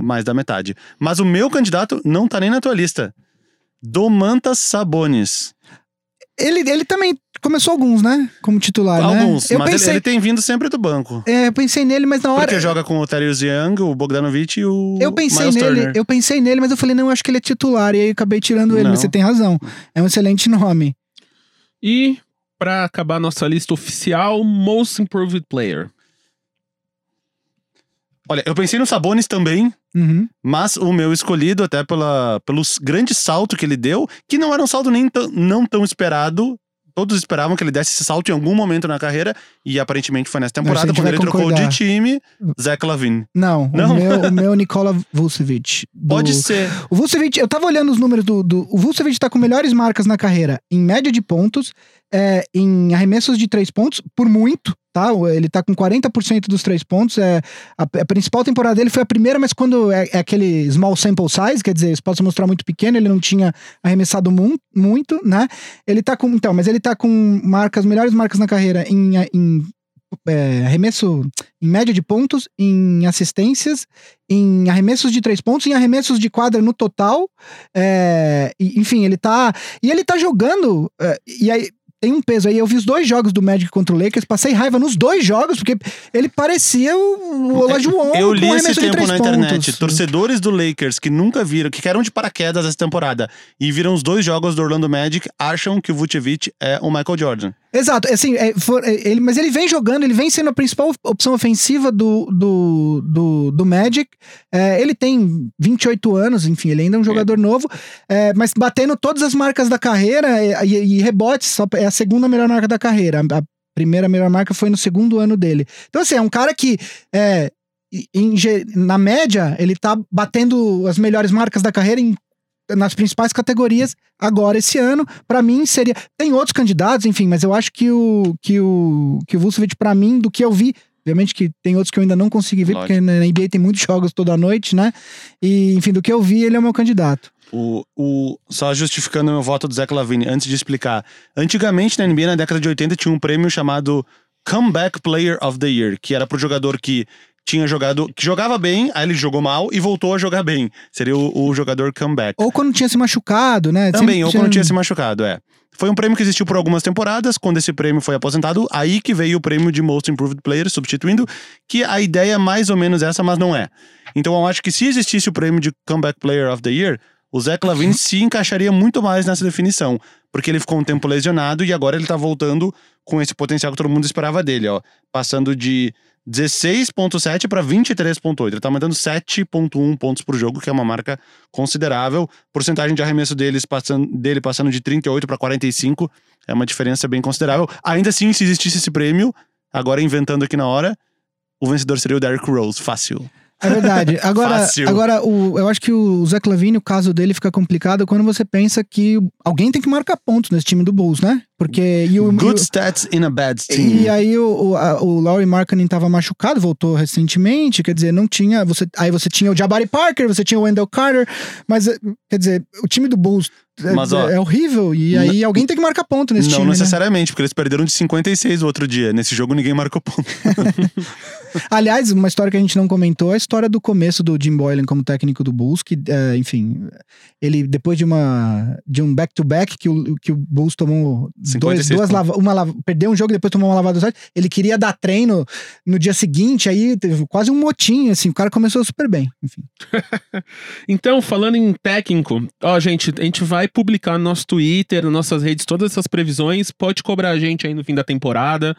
S2: mais da metade. Mas o meu candidato não tá nem na tua lista. Domantas Sabonis.
S3: Ele, ele também começou alguns, né? Como titular, né?
S2: Alguns,
S3: Eu
S2: mas ele-
S3: pensei,
S2: ele, tem vindo sempre do banco.
S3: é, eu pensei nele, mas na hora.
S2: Porque joga com o Terius Young, o Bogdanovich e o
S3: Eu pensei
S2: Miles
S3: nele,
S2: Turner.
S3: eu pensei nele, mas eu falei, não, eu acho que ele é titular. E aí eu acabei tirando ele,
S2: Não.
S3: mas você tem razão. É um excelente nome.
S1: E, pra acabar nossa lista oficial, Most Improved Player.
S2: Olha, eu pensei no Sabonis também,
S3: Uhum.
S2: mas o meu escolhido, até pela, pelo grande salto que ele deu, que não era um salto nem tão- não tão esperado. Todos esperavam que ele desse esse salto em algum momento na carreira, e aparentemente foi nessa temporada, quando ele trocou
S3: concordar.
S2: de time, Zach Lavine.
S3: Não,
S2: Não?
S3: O, meu, o meu (laughs) Nikola Vucevic. do-
S2: Pode ser.
S3: O Vucevic, eu tava olhando os números do, do. O Vucevic tá com melhores marcas na carreira em média de pontos, é, em arremessos de três pontos, por muito, tá? Ele tá com 40% dos três pontos. É, a, a principal temporada dele foi a primeira, mas quando é, é aquele small sample size, quer dizer, isso pode se mostrar muito pequeno, ele não tinha arremessado mu muito, né? Ele tá com. Então, mas ele tá com marcas, melhores marcas na carreira em, em é, arremesso em média de pontos, em assistências, em arremessos de três pontos, em arremessos de quadra no total. É, enfim, ele tá. E ele tá jogando. é, e aí. Tem um peso aí. Eu vi os dois jogos do Magic contra o Lakers, passei raiva nos dois jogos, porque ele parecia o, Olajuwon
S2: Eu
S3: com
S2: li esse tempo na internet.
S3: pontos.
S2: Torcedores do Lakers que nunca viram, que caíram de paraquedas essa temporada e viram os dois jogos do Orlando Magic, acham que o Vucevic é o Michael Jordan.
S3: Exato, assim, é, for- é, ele, mas ele vem jogando, ele vem sendo a principal opção ofensiva do, do, do, do Magic. É, ele tem 28 anos, enfim, ele ainda é um jogador novo, é, mas batendo todas as marcas da carreira é, e, e rebotes, só, é a segunda melhor marca da carreira. A, a primeira melhor marca foi no segundo ano dele. Então, assim, é um cara que. É, na média, ele tá batendo as melhores marcas da carreira em nas principais categorias agora esse ano. Pra mim seria, tem outros candidatos, enfim, mas eu acho que o que o que o Vucevic para mim do que eu vi Obviamente que tem outros que eu ainda não consegui ver,
S2: Lógico.
S3: porque na NBA tem muitos jogos toda noite, né? E, enfim, do que eu vi, ele é o meu candidato.
S2: O, o, só justificando meu voto do Zach Lavine, antes de explicar. Antigamente na NBA, na década de 80, tinha um prêmio chamado Comeback Player of the Year, que era pro jogador que tinha jogado, que jogava bem, aí ele jogou mal e voltou a jogar bem. Seria o, o jogador comeback.
S3: Ou quando tinha se machucado, né?
S2: Também,
S3: Sempre
S2: ou quando tinha se machucado, é. Foi um prêmio que existiu por algumas temporadas. Quando esse prêmio foi aposentado, aí que veio o prêmio de Most Improved Player, substituindo, que a ideia é mais ou menos essa, mas não é. Então eu acho que se existisse o prêmio de Comeback Player of the Year, o Zach Lavine se encaixaria muito mais nessa definição. Porque ele ficou um tempo lesionado e agora ele tá voltando com esse potencial que todo mundo esperava dele, ó. Passando de 16.7 para 23.8. Ele tá aumentando 7.1 pontos por jogo, que é uma marca considerável. Porcentagem de arremesso deles passando, dele passando de 38 para 45 é uma diferença bem considerável. Ainda assim, se existisse esse prêmio, agora inventando aqui na hora, o vencedor seria o Derrick Rose, fácil.
S3: É verdade. (laughs) Agora,
S2: Fácil.
S3: agora o, eu acho que o Zé Lavine, o caso dele fica complicado quando você pensa que alguém tem que marcar pontos nesse time do Bulls, né? Porque. E o,
S2: Good
S3: e o-
S2: stats in a bad team.
S3: E aí o, o, a- o Laurie Markkinen tava machucado, voltou recentemente, quer dizer, não tinha, você, aí você tinha o Jabari Parker, você tinha o Wendell Carter, mas eh, quer dizer, o time do Bulls é,
S2: Mas, ó,
S3: é horrível e aí alguém tem que marcar ponto nesse
S2: Não
S3: time, né?
S2: necessariamente, porque eles perderam de 56 o outro dia. Nesse jogo ninguém marcou ponto. (laughs)
S3: Aliás, uma história que a gente não comentou é a história do começo do Jim Boylan como técnico do Bulls, que, eh, enfim, ele depois de uma de um back-to-back que o, que o Bulls tomou dois,
S2: 56
S3: duas
S2: pontos.
S3: lava, uma lava, perdeu um jogo depois tomou uma lavada sorte, ele queria dar treino no dia seguinte, aí teve quase um motim, assim, o cara começou super bem, enfim. (laughs)
S1: Então, falando em técnico, ó, gente, a gente vai publicar no nosso Twitter, nas nossas redes, todas essas previsões. Pode cobrar a gente aí no fim da temporada.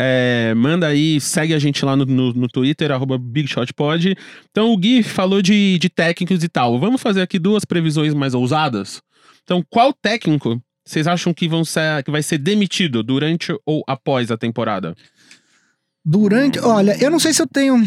S1: É, manda aí, segue a gente lá no, no, no Twitter, arroba BigShotPod. Então, o Gui falou de, de técnicos e tal. Vamos fazer aqui duas previsões mais ousadas? Então, qual técnico vocês acham que, vão ser, que vai ser demitido durante ou após a temporada?
S3: Durante, olha, eu não sei se eu tenho,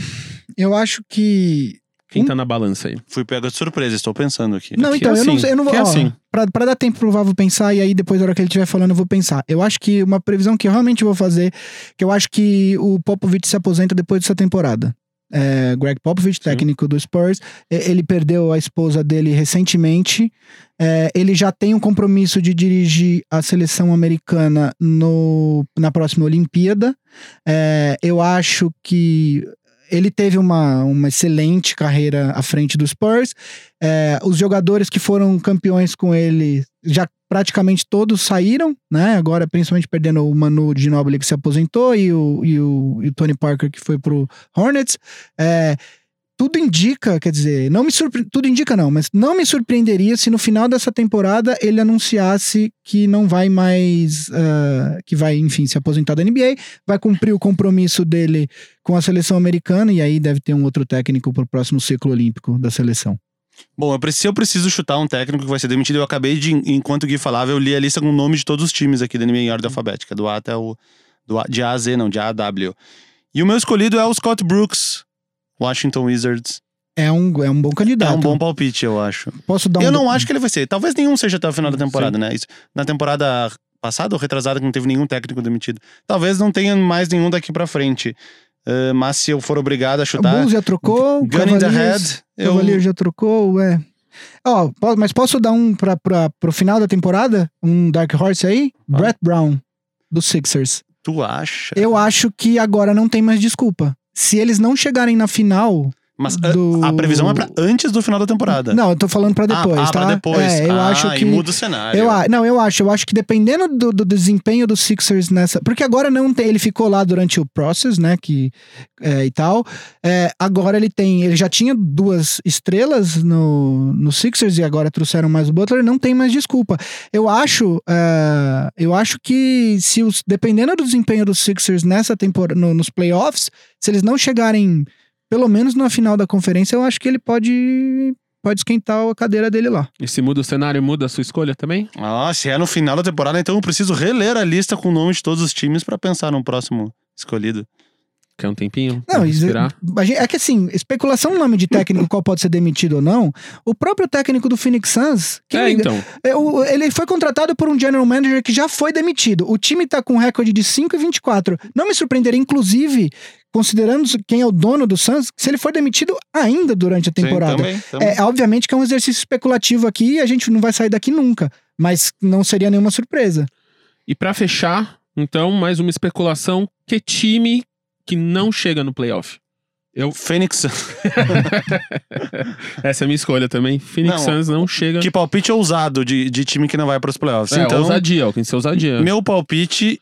S3: eu acho que
S1: Quem
S3: Hum?
S1: tá na balança aí?
S2: Fui pego de surpresa, estou pensando aqui.
S3: Não, então, eu não
S1: assim,
S3: sei, eu não vou.
S1: que
S3: ó,
S1: assim.
S3: pra, pra dar tempo pro Vavo pensar, e aí depois, na hora que ele estiver falando, eu vou pensar. Eu acho que uma previsão que eu realmente vou fazer, que eu acho que o Popovich se aposenta depois dessa temporada. É, Greg Popovich,
S1: Sim.
S3: técnico do Spurs, ele perdeu a esposa dele recentemente. É, ele já tem um compromisso de dirigir a seleção americana no, na próxima Olimpíada. É, eu acho que ele teve uma, uma excelente carreira à frente do Spurs. É, os jogadores que foram campeões com ele já praticamente todos saíram, né? Agora, principalmente perdendo o Manu Ginobili que se aposentou e o, e o, e o Tony Parker que foi pro Hornets. É, tudo indica, quer dizer, não me surpre... tudo indica não, mas não me surpreenderia se no final dessa temporada ele anunciasse que não vai mais, ah, que vai, enfim, se aposentar da NBA, vai cumprir o compromisso dele com a seleção americana e aí deve ter um outro técnico pro próximo ciclo olímpico da seleção.
S2: Bom, eu preciso, eu preciso chutar um técnico que vai ser demitido. Eu acabei de, enquanto o Gui falava, eu li a lista com o nome de todos os times aqui da NBA em ordem alfabética, do A até o. Do a, de A a Z, não, de A a W. E o meu escolhido é o Scott Brooks, Washington Wizards.
S3: É um, é um bom
S2: É
S3: candidato.
S2: um bom palpite, eu acho.
S3: Posso dar um
S2: eu não acho que ele vai ser. Talvez nenhum seja até o final da
S1: Sim.
S2: temporada, né? Isso- na temporada passada ou retrasada, que não teve nenhum técnico demitido. Talvez não tenha mais nenhum daqui pra frente. Uh, mas se eu for obrigado a
S3: O
S2: chutar.
S3: Bulls já trocou, o
S2: Gun in the head,
S3: o
S2: eu.
S3: Cavaliers já trocou, é. Ó, po- mas posso dar um pra, pra, pro final da temporada? Um Dark Horse aí?
S2: Ah.
S3: Brett Brown, do Sixers.
S2: Tu acha?
S3: Eu acho que agora não tem mais desculpa. Se eles não chegarem na final.
S2: Mas
S3: do-
S2: a, previsão é pra antes do final da temporada.
S3: Não, eu tô falando pra depois,
S2: ah, ah,
S3: tá?
S2: pra depois.
S3: É, eu
S2: ah,
S3: acho que.
S2: muda o cenário.
S3: Eu, não, eu acho. Eu acho que dependendo do, do desempenho dos Sixers nessa. Porque agora não tem. Ele ficou lá durante o process, né? Que, é, e tal. É, agora ele tem. Ele já tinha duas estrelas no, no Sixers e agora trouxeram mais o Butler. Não tem mais desculpa. Eu acho. é, eu acho que se os, dependendo do desempenho dos Sixers nessa temporada, no- nos playoffs, se eles não chegarem. Pelo menos na final da conferência, eu acho que ele pode. Pode esquentar a cadeira dele lá.
S1: E se muda o cenário, muda a sua escolha também?
S2: Ah, se é no final da temporada, então eu preciso reler a lista com o nome de todos os times pra pensar no próximo escolhido.
S1: Quer um tempinho?
S3: Não,
S1: respirar?
S3: é que assim, especulação no nome de técnico qual pode ser demitido ou não, o próprio técnico do Phoenix Suns,
S1: É,
S3: liga-
S1: então.
S3: é, ele foi contratado por um general manager que já foi demitido. O time tá com um recorde de 5 e 24. Não me surpreenderia, inclusive, considerando quem é o dono do Suns, se ele for demitido ainda durante a temporada.
S2: Sim, também, também.
S3: É, obviamente que é um exercício especulativo aqui e a gente não vai sair daqui nunca. Mas não seria nenhuma surpresa.
S1: E pra fechar, então, mais uma especulação. Que time que não chega no playoff? Eu,
S2: Fênix. (laughs)
S1: essa é a minha escolha também. Phoenix
S2: Não,
S1: Suns não chega.
S2: que palpite ousado de, de time que não vai para os playoffs.
S1: é,
S2: então,
S1: ousadia, tem que ser ousadia.
S2: meu palpite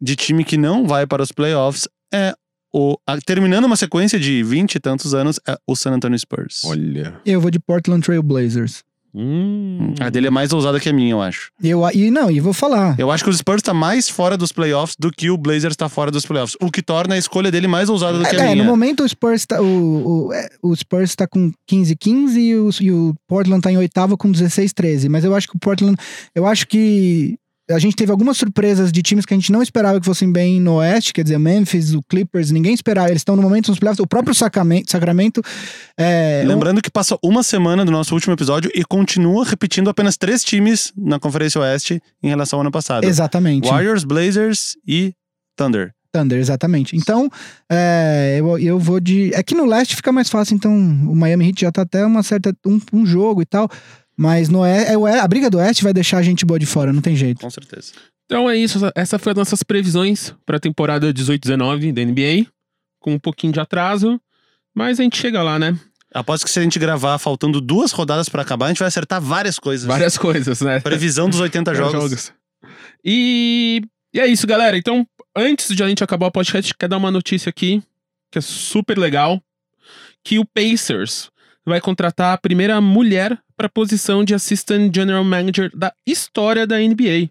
S2: de time que não vai para os playoffs é o. a- terminando uma sequência de 20 e tantos anos, é o San Antonio Spurs.
S1: Olha.
S3: Eu vou de Portland Trail Blazers.
S1: Hum.
S2: A dele é mais ousada que a minha, eu acho.
S3: Eu, e não, e vou falar.
S2: Eu acho que o Spurs tá mais fora dos playoffs do que o Blazers tá fora dos playoffs. O que torna a escolha dele mais ousada do que a
S3: É,
S2: minha.
S3: no momento o Spurs tá, o, o, é, o Spurs tá com 15-15 e o, e o Portland tá em oitavo com 16-13. Mas eu acho que o Portland. Eu acho que a gente teve algumas surpresas de times que a gente não esperava que fossem bem no Oeste, quer dizer, Memphis, o Clippers, ninguém esperava. Eles estão no momento nos playoffs. O próprio Sacramento. Sacramento é,
S2: Lembrando que passou uma semana do nosso último episódio e continua repetindo apenas três times na Conferência Oeste em relação ao ano passado:
S3: Exatamente.
S2: Warriors, Blazers e Thunder.
S3: Thunder, exatamente. Então, é, eu, eu vou de. É que no leste fica mais fácil, então o Miami Heat já tá até uma certa. um, um jogo e tal. Mas no é, é, a briga do Oeste vai deixar a gente boa de fora, não tem jeito.
S2: Com certeza.
S1: Então é isso. Essa foi as nossas previsões pra temporada 18-19 da NBA. Com um pouquinho de atraso. Mas a gente chega lá, né?
S2: Aposto que se a gente gravar faltando duas rodadas pra acabar, a gente vai acertar várias coisas.
S1: Várias coisas, né?
S2: Previsão dos 80 jogos.
S1: E, e é isso, galera. Então, antes de a gente acabar o podcast, quer dar uma notícia aqui, que é super legal, que o Pacers vai contratar a primeira mulher para a posição de Assistant General Manager da história da NBA.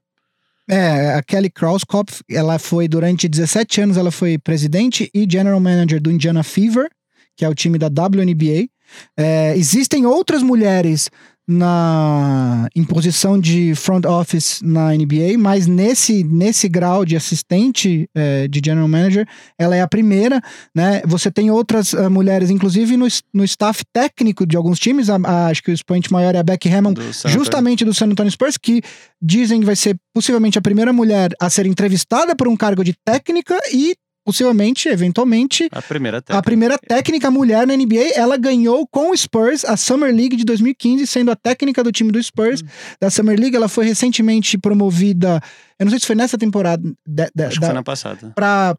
S3: É, a Kelly Krauskopf, ela foi durante 17 anos, ela foi presidente e general manager do Indiana Fever, que é o time da WNBA. É, existem outras mulheres na em posição de front office na NBA, mas nesse, nesse grau de assistente é, de general manager, ela é a primeira, né? Você tem outras ah, mulheres, inclusive no, no staff técnico de alguns times, a- a- acho que o expoente maior é a Becky Hammond,
S2: Do
S3: justamente do San Antonio Spurs, que dizem que vai ser possivelmente a primeira mulher a ser entrevistada por um cargo de técnica e possivelmente, eventualmente,
S2: A primeira
S3: a
S2: técnica.
S3: primeira técnica mulher na NBA. Ela ganhou com o Spurs a Summer League de 2015, sendo a técnica do time do Spurs. Da Summer League, ela foi recentemente promovida, eu não sei se foi nessa temporada, de- de-
S2: Acho que
S3: da-
S2: foi na passada.
S3: para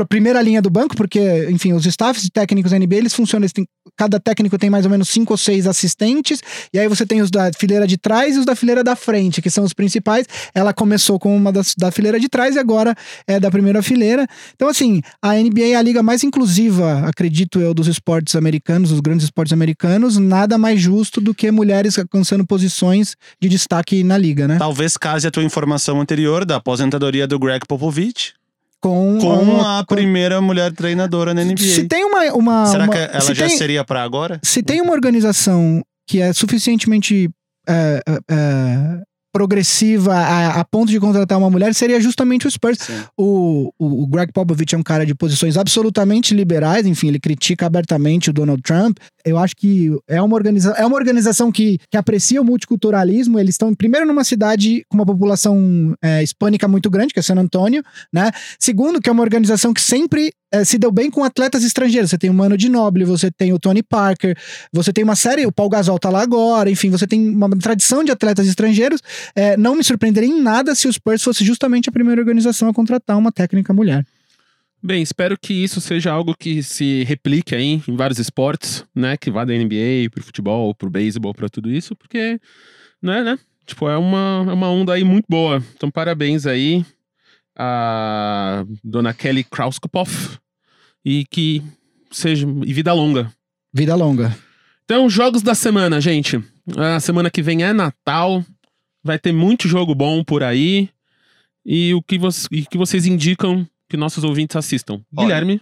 S3: a primeira linha do banco, porque, enfim, os staffs técnicos da NBA, eles funcionam, eles têm- cada técnico tem mais ou menos cinco ou seis assistentes, e aí você tem os da fileira de trás e os da fileira da frente, que são os principais. Ela começou com uma das, da fileira de trás e agora é da primeira fileira. Então, assim, a NBA é a liga mais inclusiva, acredito eu, dos esportes americanos, dos grandes esportes americanos, nada mais justo do que mulheres alcançando posições de destaque na liga, né?
S2: Talvez case a tua informação anterior da aposentadoria do Greg Popovich
S3: Com,
S2: com a
S3: com-
S2: primeira mulher treinadora na NBA.
S3: Se tem uma. uma
S2: Será
S3: uma-
S2: que ela
S3: se
S2: já
S3: tem-
S2: seria pra agora?
S3: se tem uma organização que é suficientemente é, é, é, progressiva a, a ponto de contratar uma mulher, seria justamente o Spurs. O, o, o Greg Popovich é um cara de posições absolutamente liberais, enfim, ele critica abertamente o Donald Trump. Eu acho que é uma, organiza é uma organização que, que aprecia o multiculturalismo. Eles estão, primeiro, numa cidade com uma população é, hispânica muito grande, que é San Antônio, né? Segundo, que é uma organização que sempre eh, se deu bem com atletas estrangeiros. Você tem o Mano de Noble, você tem o Tony Parker, você tem uma série, o Paul Gasol tá lá agora, enfim, você tem uma tradição de atletas estrangeiros. Eh, não me surpreenderia em nada se o Spurs fosse justamente a primeira organização a contratar uma técnica mulher.
S1: Bem, espero que isso seja algo que se replique aí em vários esportes, né? Que vá da NBA pro futebol, pro beisebol, pra tudo isso, porque, né, né? Tipo, é uma, é uma onda aí muito boa. Então, parabéns aí a dona Kelly Krauskopf e que seja e vida longa.
S3: Vida longa.
S1: Então, jogos da semana, gente. A semana que vem é Natal. Vai ter muito jogo bom por aí. E o que, vo e que vocês indicam que nossos ouvintes assistam?
S2: Olha.
S1: Guilherme.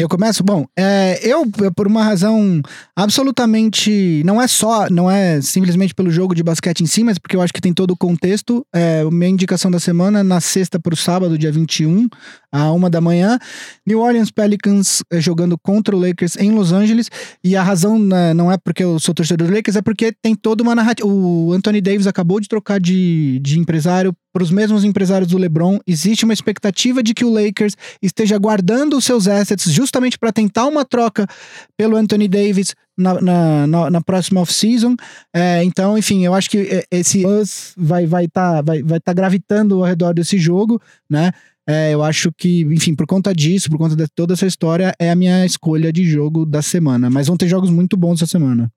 S3: Eu começo? Bom, é, eu, por uma razão absolutamente. Não é só, não é simplesmente pelo jogo de basquete em si, mas porque eu acho que tem todo o contexto. É, minha indicação da semana, na sexta para o sábado, dia 21, à uma da manhã. New Orleans Pelicans é, jogando contra o Lakers em Los Angeles. E a razão né, não é porque eu sou torcedor do Lakers, é porque tem toda uma narrativa. O Anthony Davis acabou de trocar de, de empresário para os mesmos empresários do LeBron, existe uma expectativa de que o Lakers esteja guardando os seus assets justamente para tentar uma troca pelo Anthony Davis na, na, na, na próxima off-season. É, então, enfim, eu acho que esse buzz vai vai tá, vai, vai tá gravitando ao redor desse jogo, né? É, eu acho que, enfim, por conta disso, por conta de toda essa história, é a minha escolha de jogo da semana. Mas vão ter jogos muito bons essa semana.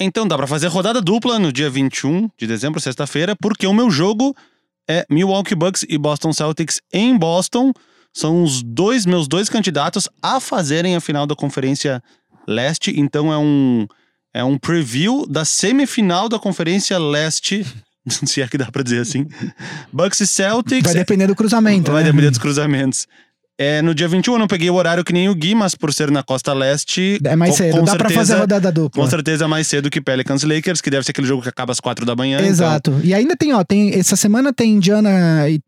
S2: Então dá pra fazer rodada dupla no dia 21 de dezembro, sexta-feira, porque o meu jogo é Milwaukee Bucks e Boston Celtics em Boston. São os dois meus dois candidatos a fazerem a final da Conferência Leste. Então é um é um preview da semifinal da Conferência Leste. (laughs) Se é que dá pra dizer assim. Bucks e Celtics.
S3: Vai depender do cruzamento.
S2: Vai
S3: né?
S2: depender dos cruzamentos. É, no dia 21 eu não peguei o horário que nem o Gui, mas por ser na costa leste.
S3: É mais
S2: com-
S3: cedo,
S2: com
S3: dá pra fazer a rodada dupla.
S2: Com certeza é mais cedo que Pelicans Lakers, que deve ser aquele jogo que acaba às 4 da manhã. então-
S3: Exato. E ainda tem, ó, tem, essa semana tem Indiana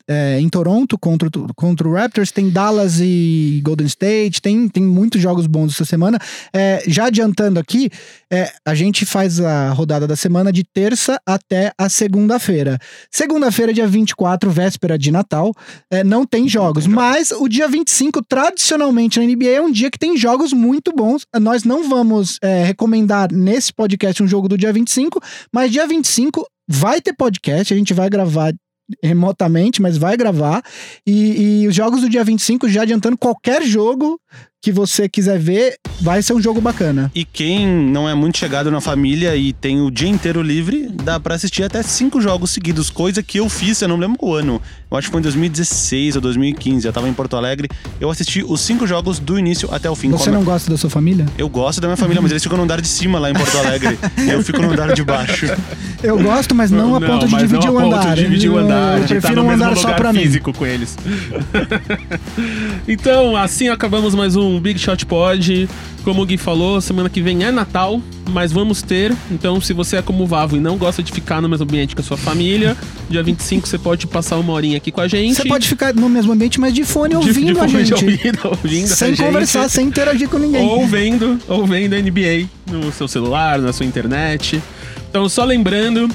S3: é, em Toronto contra, o- contra o Raptors, tem Dallas e Golden State, tem, tem muitos jogos bons essa semana. É, já adiantando aqui, é, a gente faz a rodada da semana de terça até a segunda-feira. Segunda-feira, dia 24, véspera de Natal, é, não tem jogos, mas o dia 25, tradicionalmente na NBA, é um dia que tem jogos muito bons. Nós não vamos é, recomendar nesse podcast um jogo do dia 25, mas dia 25 vai ter podcast, a gente vai gravar remotamente, mas vai gravar. E, e os jogos do dia 25, já adiantando, qualquer jogo que você quiser ver, vai ser um jogo bacana.
S2: E quem não é muito chegado na família e tem o dia inteiro livre, dá pra assistir até cinco jogos seguidos, coisa que eu fiz, eu não lembro o ano. Eu acho que foi em 2016 ou 2015, eu tava em Porto Alegre. Eu assisti os cinco jogos do início até o fim.
S3: Você
S2: Como-
S3: não gosta da sua família?
S2: Eu gosto da minha família, mas eles ficam no andar de cima lá em Porto (laughs) Alegre. e eu fico no andar de baixo.
S3: Eu gosto, mas não, a ponto de dividir
S1: não
S3: o
S1: a ponto
S3: andar.
S1: de dividir o andar.
S3: Eu
S1: estar
S3: prefiro
S1: no
S3: um
S1: mesmo
S3: andar só pra mim.
S1: físico com eles. (laughs) então, assim acabamos mais um Big Shot Pod. Como o Gui falou, semana que vem é Natal, mas vamos ter. Então, se você é como o Vavo e não gosta de ficar no mesmo ambiente que a sua família, dia 25 você pode passar uma horinha aqui com a gente.
S3: Você pode ficar no mesmo ambiente, mas de fone
S1: De-
S3: ouvindo
S1: de
S3: a
S1: fone de
S3: gente.
S1: ouvindo a
S3: sem
S1: gente.
S3: conversar, sem interagir com ninguém.
S1: Ou vendo, ou vendo NBA no seu celular, na sua internet. Então, só lembrando,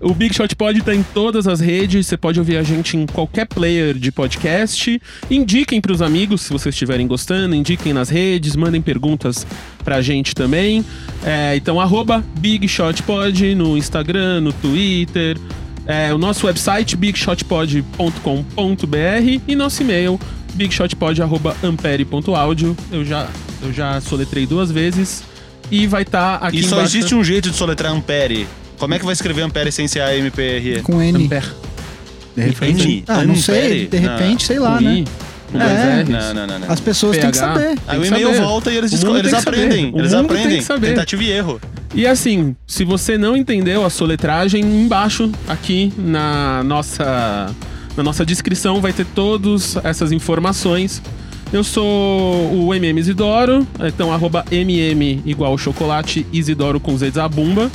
S1: o Big Shot Pod tá em todas as redes, você pode ouvir a gente em qualquer player de podcast. Indiquem pros amigos se vocês estiverem gostando, indiquem nas redes, mandem perguntas pra gente também. É, então, arroba Big Shot Pod no Instagram, no Twitter. É, o nosso website, bigshotpod.com.br e nosso e-mail, bigshotpod.ampere.audio. Eu já, eu já soletrei duas vezes e vai estar aqui
S2: E só
S1: embaixo.
S2: existe um jeito de soletrar Ampere. Como é que vai escrever Ampere sem ser A-M-P-R-E?
S3: Com N.
S1: Ampere.
S3: De repente.
S2: N?
S3: Ah, não sei. De repente, sei lá,
S1: Com
S3: né? É.
S2: Não, não, não, não.
S3: As pessoas têm que saber.
S2: Aí o
S1: que
S2: e-mail
S1: saber.
S2: volta e eles,
S1: O
S2: esco-
S1: mundo
S2: eles aprendem.
S1: O
S2: Eles
S1: mundo tem
S2: aprendem.
S1: que saber.
S2: Tentativa e erro.
S1: E assim, se você não entendeu a soletragem, embaixo aqui na nossa na nossa descrição vai ter todas essas informações. Eu sou o MM Isidoro, então arroba MM igual chocolate, Isidoro com Z de Zabumba.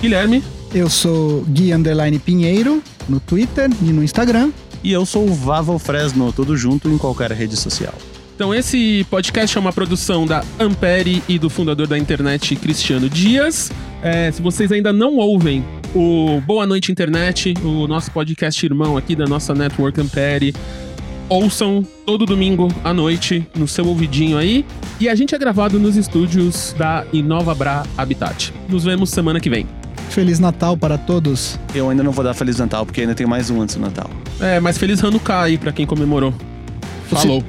S1: Guilherme,
S3: Eu sou Gui Underline Pinheiro no Twitter e no Instagram.
S2: E eu sou o Vavo Fresno, tudo junto em qualquer rede social.
S1: Então, esse podcast é uma produção da Ampere e do fundador da internet, Cristiano Dias. É, se vocês ainda não ouvem o Boa Noite Internet, o nosso podcast irmão aqui da nossa network Ampere, ouçam todo domingo à noite no seu ouvidinho aí. E a gente é gravado nos estúdios da Inova Bra Habitat. Nos vemos semana que vem.
S3: Feliz Natal para todos.
S2: Eu ainda não vou dar Feliz Natal, porque ainda tem mais um antes do Natal.
S1: É, mas feliz Hanukkah aí pra quem comemorou. Falou.